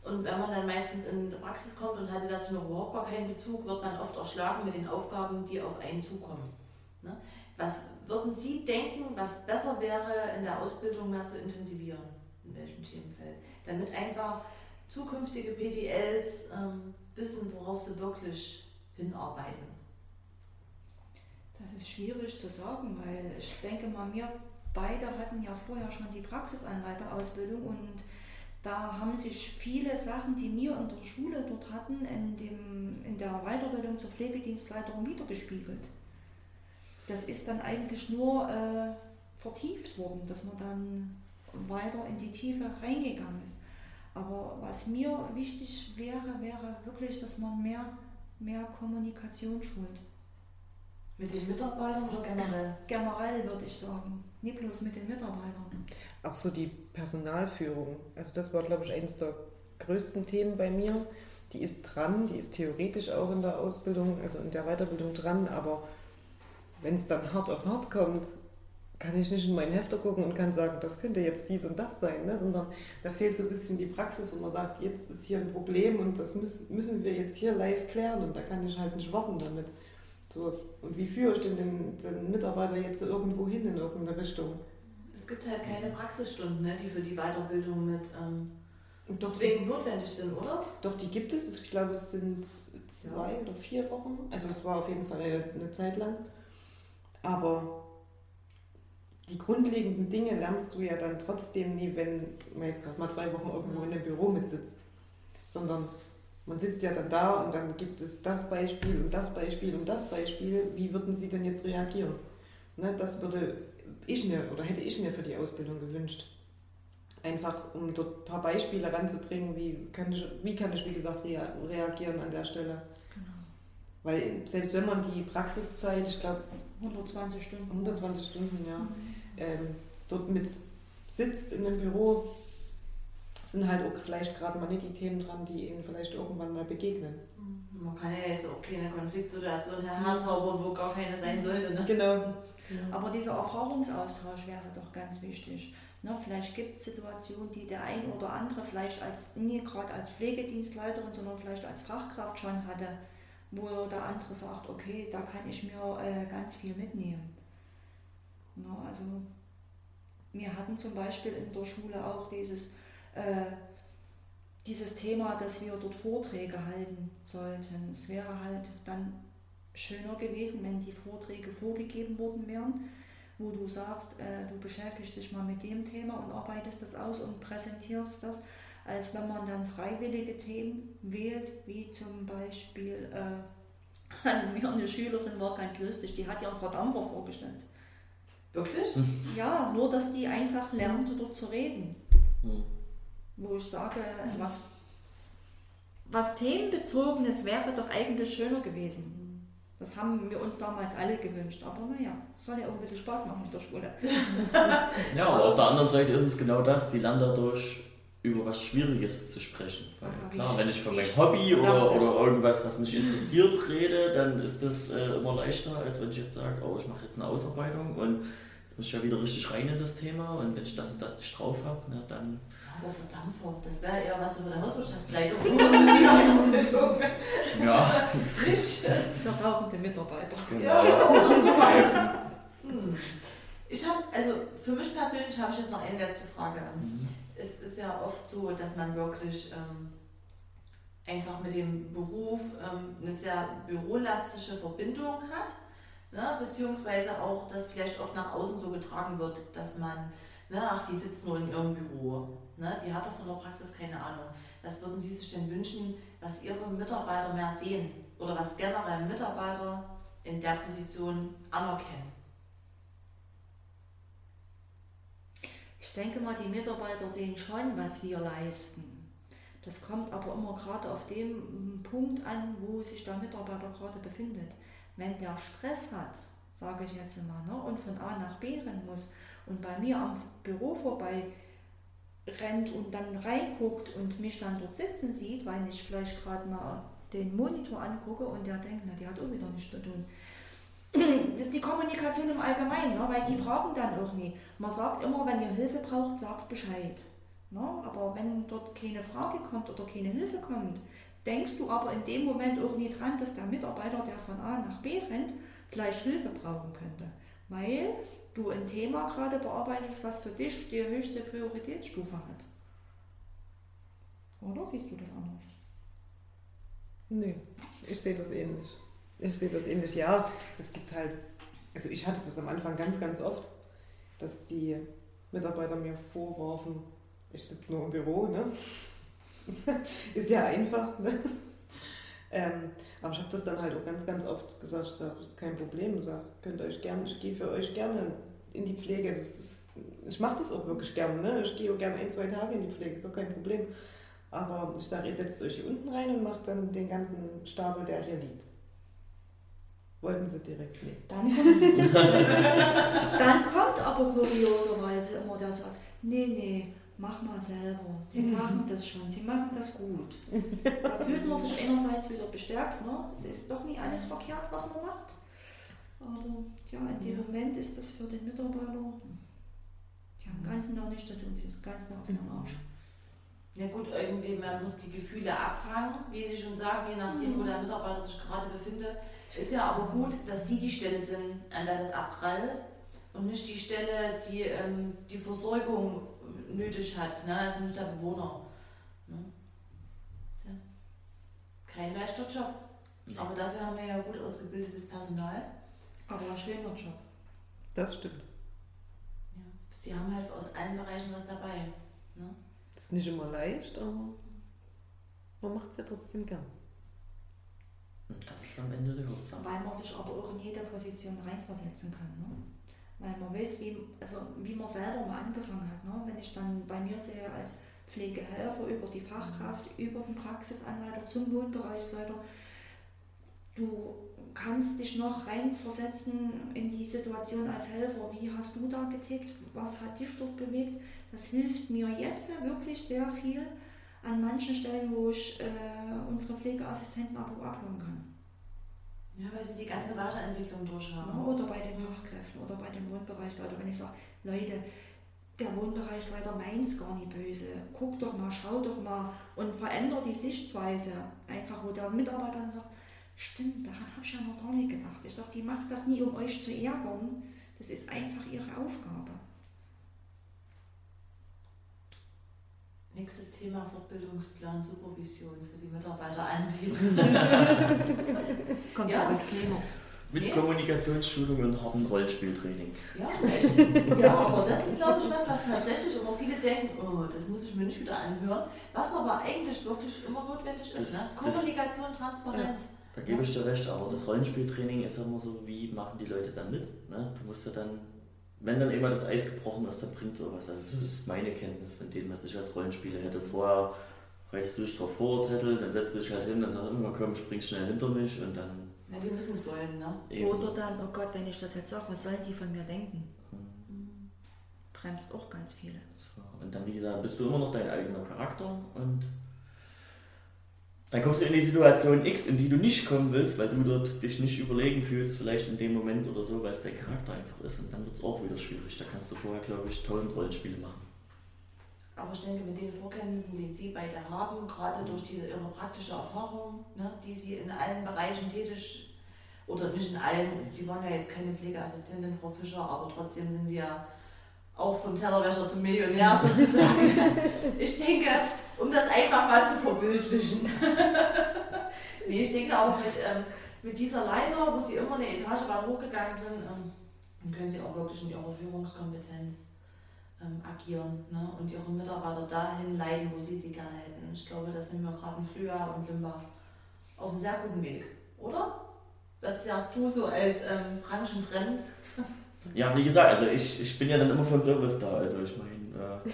Und wenn man dann meistens in die Praxis kommt und hatte dazu noch überhaupt gar keinen Bezug, wird man oft erschlagen mit den Aufgaben, die auf einen zukommen. Ne? Was würden Sie denken, was besser wäre, in der Ausbildung mehr zu intensivieren? In welchem Themenfeld? Damit einfach zukünftige PDLs ähm, wissen, worauf sie wirklich hinarbeiten. Das ist schwierig zu sagen, weil ich denke mal, wir beide hatten ja vorher schon die Praxisanleiterausbildung und da haben sich viele Sachen, die wir in der Schule dort hatten, in, dem, in der Weiterbildung zur Pflegedienstleiterin wiedergespiegelt. Das ist dann eigentlich nur äh, vertieft worden, dass man dann weiter in die Tiefe reingegangen ist. Aber was mir wichtig wäre, wäre wirklich, dass man mehr, mehr Kommunikation schult. Mit den Mitarbeitern oder generell? Generell würde ich sagen, nicht bloß mit den Mitarbeitern. Auch so die Personalführung. Also das war, glaube ich, eines der größten Themen bei mir. Die ist dran, die ist theoretisch auch in der Ausbildung, also in der Weiterbildung dran, aber wenn es dann hart auf hart kommt, kann ich nicht in meinen Hefter gucken und kann sagen, das könnte jetzt dies und das sein, ne? sondern da fehlt so ein bisschen die Praxis, wo man sagt, jetzt ist hier ein Problem und das müssen, müssen wir jetzt hier live klären und da kann ich halt nicht warten damit. So, und wie führe ich denn den, den Mitarbeiter jetzt irgendwo hin in irgendeine Richtung? Es gibt halt keine Praxisstunden, ne, die für die Weiterbildung mit ähm, Und doch, zwingend notwendig sind, oder? doch, die gibt es. Ich glaube, es sind zwei oder vier Wochen. Also es war auf jeden Fall eine, eine Zeit lang. Aber die grundlegenden Dinge lernst du ja dann trotzdem nie, wenn man jetzt gerade mal zwei Wochen irgendwo in einem Büro mitsitzt. Sondern man sitzt ja dann da und dann gibt es das Beispiel und das Beispiel und das Beispiel. Wie würden sie denn jetzt reagieren? Ne, das würde ich mir oder hätte ich mir für die Ausbildung gewünscht. Einfach um dort ein paar Beispiele ranzubringen, wie kann ich, wie, kann ich wie gesagt, rea reagieren an der Stelle. Genau. Weil selbst wenn man die Praxiszeit, ich glaube 120 Stunden. 120 Stunden, ja, Mhm. ähm, dort mit sitzt in dem Büro, sind halt auch vielleicht gerade mal nicht die Themen dran, die ihnen vielleicht irgendwann mal begegnen. Man kann ja jetzt auch keine Konfliktsituation herzaubern, wo gar keine sein sollte. Ne? Genau. Aber dieser Erfahrungsaustausch wäre doch ganz wichtig. Ne, vielleicht gibt es Situationen, die der ein oder andere vielleicht als nie gerade als Pflegedienstleiterin, sondern vielleicht als Fachkraft schon hatte, wo der andere sagt, okay, da kann ich mir äh, ganz viel mitnehmen. Ne, also wir hatten zum Beispiel in der Schule auch dieses, äh, dieses Thema, dass wir dort Vorträge halten sollten. Es wäre halt dann schöner gewesen, wenn die Vorträge vorgegeben worden wären, wo du sagst, äh, du beschäftigst dich mal mit dem Thema und arbeitest das aus und präsentierst das, als wenn man dann freiwillige Themen wählt, wie zum Beispiel, äh, an mir eine Schülerin war ganz lustig, die hat ihren Verdampfer vorgestellt. Wirklich? Ja, nur dass die einfach lernt, dort zu reden. Hm. Wo ich sage, was, was themenbezogenes wäre doch eigentlich schöner gewesen. Das haben wir uns damals alle gewünscht. Aber naja, es soll ja auch ein bisschen Spaß machen mit der Schule. Ja, aber auf der anderen Seite ist es genau das, sie lernen dadurch über was Schwieriges zu sprechen. Weil Ja, klar, wenn ich von meinem Hobby oder, oder irgendwas, was mich interessiert, rede, dann ist das äh, immer leichter, als wenn ich jetzt sage, oh, ich mache jetzt eine Ausarbeitung und jetzt muss ich ja wieder richtig rein in das Thema und wenn ich das und das nicht drauf habe, ne, Aber Verdampfer, das wäre eher was für die Hauswirtschaftsleitung ja, Nicht? Für rauchende Mitarbeiter. genau. oder sowas. Hm. Ich habe, also für mich persönlich habe ich jetzt noch eine letzte Frage. Mhm. Es ist ja oft so, dass man wirklich ähm, einfach mit dem Beruf ähm, eine sehr bürolastische Verbindung hat, ne? beziehungsweise auch, dass vielleicht oft nach außen so getragen wird, dass man Ne, ach, die sitzt nur in ihrem Büro. Ne, die hat doch von der Praxis keine Ahnung. Was würden Sie sich denn wünschen, was Ihre Mitarbeiter mehr sehen? Oder was generell Mitarbeiter in der Position anerkennen? Ich denke mal, die Mitarbeiter sehen schon, was wir leisten. Das kommt aber immer gerade auf dem Punkt an, wo sich der Mitarbeiter gerade befindet. Wenn der Stress hat, sage ich jetzt mal, ne, und von A nach B rennen muss und bei mir am Büro vorbei rennt und dann reinguckt und mich dann dort sitzen sieht, weil ich vielleicht gerade mal den Monitor angucke und der denkt, na, die hat auch wieder nichts zu tun. Das ist die Kommunikation im Allgemeinen, ne? weil die fragen dann auch nie. Man sagt immer, wenn ihr Hilfe braucht, sagt Bescheid. Ne? Aber wenn dort keine Frage kommt oder keine Hilfe kommt, denkst du aber in dem Moment auch nie dran, dass der Mitarbeiter, der von A nach B rennt, vielleicht Hilfe brauchen könnte. Weil du ein Thema gerade bearbeitest, was für dich die höchste Prioritätsstufe hat. Oder siehst du das anders? Nee, ich sehe das ähnlich. Ich sehe das ähnlich. Ja, es gibt halt, also ich hatte das am Anfang ganz, ganz oft, dass die Mitarbeiter mir vorwarfen, ich sitze nur im Büro, ne? ist ja einfach, ne? Ähm, aber ich habe das dann halt auch ganz, ganz oft gesagt, ich sage, das ist kein Problem, ich sage, könnt euch gerne, ich gehe für euch gerne in die Pflege, das ist, ich mache das auch wirklich gerne, ne? ich gehe auch gerne ein, zwei Tage in die Pflege, gar kein Problem. Aber ich sage, ihr setzt euch hier unten rein und macht dann den ganzen Stapel, der hier liegt. Wollten sie direkt nicht. Dann kommt, dann kommt aber kurioserweise immer der Satz, nee, nee, mach mal selber. Sie Mhm. machen das schon, sie machen das gut. Da fühlt man sich einerseits wieder bestärkt, ne? das ist doch nie alles verkehrt, was man macht. Aber ja, in dem Ja. Moment ist das für den Mitarbeiter, die haben den ganzen Tag nichts zu tun, die ist ganz nah auf den Arsch. Ja gut, irgendwie, man muss die Gefühle abfangen, wie Sie schon sagen, je nachdem, wo der Mitarbeiter sich gerade befindet. Ist ja aber gut, dass Sie die Stelle sind, an der das abprallt und nicht die Stelle, die ähm, die Versorgung nötig hat, ne? also nicht der Bewohner. Ne? Tja. Kein leichter Job. Aber dafür haben wir ja gut ausgebildetes Personal. Aber ein schöner Job. Das stimmt. Ja. Sie haben halt aus allen Bereichen was dabei. Ne? Das ist nicht immer leicht, aber man macht es ja trotzdem gern. Und das ist am Ende der Hauptsache. Weil man sich aber auch in jede Position reinversetzen kann. Ne? Weil man weiß, wie, also wie man selber mal angefangen hat. Ne? Wenn ich dann bei mir sehe, als Pflegehelfer über die Fachkraft, über den Praxisanleiter zum Wohnbereichsleiter, du kannst dich noch reinversetzen in die Situation als Helfer. Wie hast du da getickt? Was hat dich dort bewegt? Das hilft mir jetzt wirklich sehr viel an manchen Stellen, wo ich äh, unsere Pflegeassistenten aber auch abholen kann. Ja, weil Sie die ganze Weiterentwicklung Ja, durchhaben. oder bei den Fachkräften oder bei dem Wohnbereichsleiter, wenn ich sage, Leute, der Wohnbereichsleiter meint es gar nicht böse. Guck doch mal, schau doch mal und verändert die Sichtweise. Einfach, wo der Mitarbeiter dann sagt, stimmt, daran habe ich ja noch gar nicht gedacht. Ich sage, die macht das nie, um euch zu ärgern. Das ist einfach ihre Aufgabe. Nächstes Thema Fortbildungsplan, Supervision für die Mitarbeiter anbieten. Kommt Ja. ja. als Klima. Mit. Kommunikationsschulung und hartem Rollspieltraining. Ja, ja, aber das ist, glaube ich, was, was tatsächlich immer viele denken, oh, das muss ich mir nicht wieder anhören, was aber eigentlich wirklich immer notwendig ist. Ne? Das- Kommunikation, Transparenz. Da gebe ich dir recht, aber das Rollenspieltraining ist ja immer so, wie machen die Leute dann mit? Ne? Du musst ja dann, wenn dann immer das Eis gebrochen ist, dann bringt sowas. Also das ist meine Kenntnis von dem, was ich als Rollenspieler hätte. Vorher reichst du dich drauf vor, Zettel, dann setzt du dich halt hin, dann sagst du immer, komm, spring schnell hinter mich und dann Ja, die müssen es wollen, ne? eben. Oder dann, oh Gott, wenn ich das jetzt sage, was sollen die von mir denken? Hm, Bremst auch ganz viele. so. Und dann, wie gesagt, bist du immer noch dein eigener Charakter und dann kommst du in die Situation X, in die du nicht kommen willst, weil du dort dich nicht überlegen fühlst, vielleicht in dem Moment oder so, weil es dein Charakter einfach ist. Und dann wird es auch wieder schwierig. Da kannst du vorher, glaube ich, tausend Rollenspiele machen. Aber ich denke, mit den Vorkenntnissen, die Sie beide haben, gerade durch diese, Ihre praktische Erfahrung, ne, die Sie in allen Bereichen tätig, oder nicht in allen, Sie waren ja jetzt keine Pflegeassistentin, Frau Fischer, aber trotzdem sind Sie ja auch vom Tellerwäscher zum Millionär sozusagen. ich denke, um das einfach mal zu verbildlichen. nee, ich denke auch mit, ähm, mit dieser Leiter, wo Sie immer eine Etage weit hochgegangen sind, ähm, können Sie auch wirklich in Ihrer Führungskompetenz ähm, agieren ne? und ihre Mitarbeiter dahin leiten, wo sie sie gerne hätten. Ich glaube, das sind wir gerade in Flüa und Limba auf einem sehr guten Weg, oder? Was sagst du so als ähm, branchenfremd? Ja, wie gesagt, also ich, ich bin ja dann immer von Service da. Also ich meine, äh,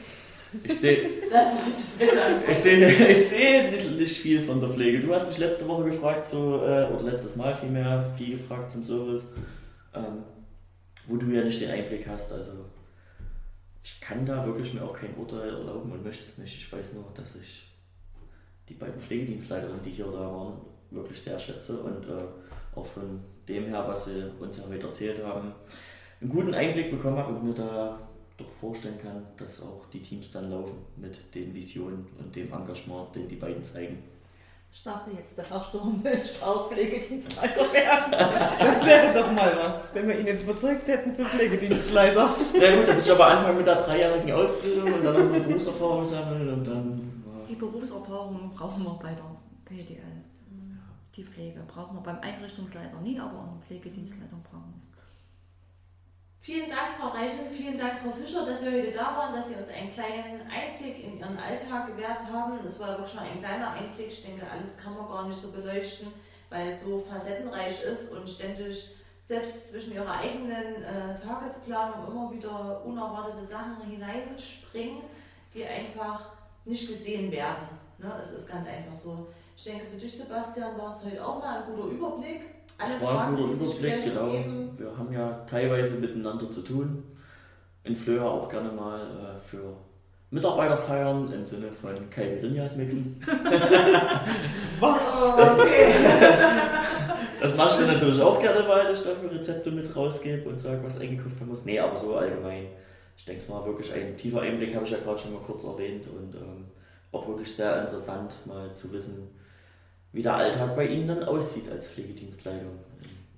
ich sehe Das ich seh, ich seh nicht, nicht viel von der Pflege. Du hast mich letzte Woche gefragt, so, äh, oder letztes Mal vielmehr, viel gefragt zum Service, ähm, wo du ja nicht den Einblick hast. Also ich kann da wirklich mir auch kein Urteil erlauben und möchte es nicht. Ich weiß nur, dass ich die beiden Pflegedienstleiterinnen, die hier da waren, wirklich sehr schätze und äh, auch von dem her, was sie uns heute erzählt haben, einen guten Einblick bekommen habe und mir da doch vorstellen kann, dass auch die Teams dann laufen mit den Visionen und dem Engagement, den die beiden zeigen. Ich dachte jetzt, der Herr Sturm möchte auch Pflegedienstleiter werden. Das wäre doch mal was, wenn wir ihn jetzt überzeugt hätten zum Pflegedienstleiter. Na gut, dann muss ich aber anfangen mit der dreijährigen Ausbildung und dann noch eine Berufserfahrung sammeln und dann. Die Berufserfahrung brauchen wir bei der PDL. Die Pflege brauchen wir beim Einrichtungsleiter nie, aber an der Pflegedienstleitung brauchen wir es. Vielen Dank, Frau Reichel, vielen Dank, Frau Fischer, dass Sie heute da waren, dass Sie uns einen kleinen Einblick in Ihren Alltag gewährt haben. Es war wirklich schon ein kleiner Einblick. Ich denke, alles kann man gar nicht so beleuchten, weil es so facettenreich ist und ständig selbst zwischen Ihrer eigenen äh, Tagesplanung immer wieder unerwartete Sachen hineinspringen, die einfach nicht gesehen werden. Ne? Es ist ganz einfach so. Ich denke, für dich, Sebastian, war es heute auch mal ein guter Überblick. Alle Das war ein guter Überblick, genau. ergeben, Wir haben ja teilweise miteinander zu tun. In Flöha auch gerne mal äh, für Mitarbeiterfeiern im Sinne von Kai Rinjas mixen. Was? Oh, okay. Das mache ich dann natürlich auch gerne mal, dass ich dafür Rezepte mit rausgebe und sage, was eingekauft werden muss. Nee, aber so allgemein. Ich denke, es war wirklich ein tiefer Einblick, habe ich ja gerade schon mal kurz erwähnt und ähm, auch wirklich sehr interessant, mal zu wissen, wie der Alltag bei Ihnen dann aussieht als Pflegedienstleitung.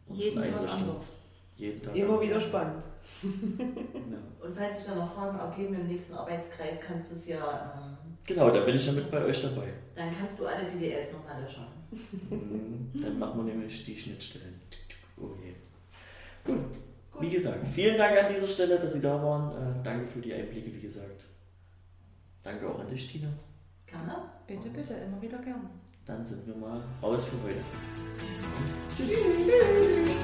Jeden Tag anders. Jeden Tag Immer anders. wieder spannend. Ja. Und falls sich dann noch Fragen ergeben im nächsten Arbeitskreis, kannst du es ja, ähm, Genau, da bin ich ja mit bei euch dabei. dann kannst du alle BDLs nochmal löschen. Mhm, Dann machen wir nämlich die Schnittstellen. Oh je. Gut. Gut. Wie gesagt, vielen Dank an dieser Stelle, dass Sie da waren. Äh, danke für die Einblicke, wie gesagt. Danke auch an dich, Tina. Gerne. Bitte, bitte, immer wieder gern dann sind wir mal raus für heute. Tschüss. Tschüss.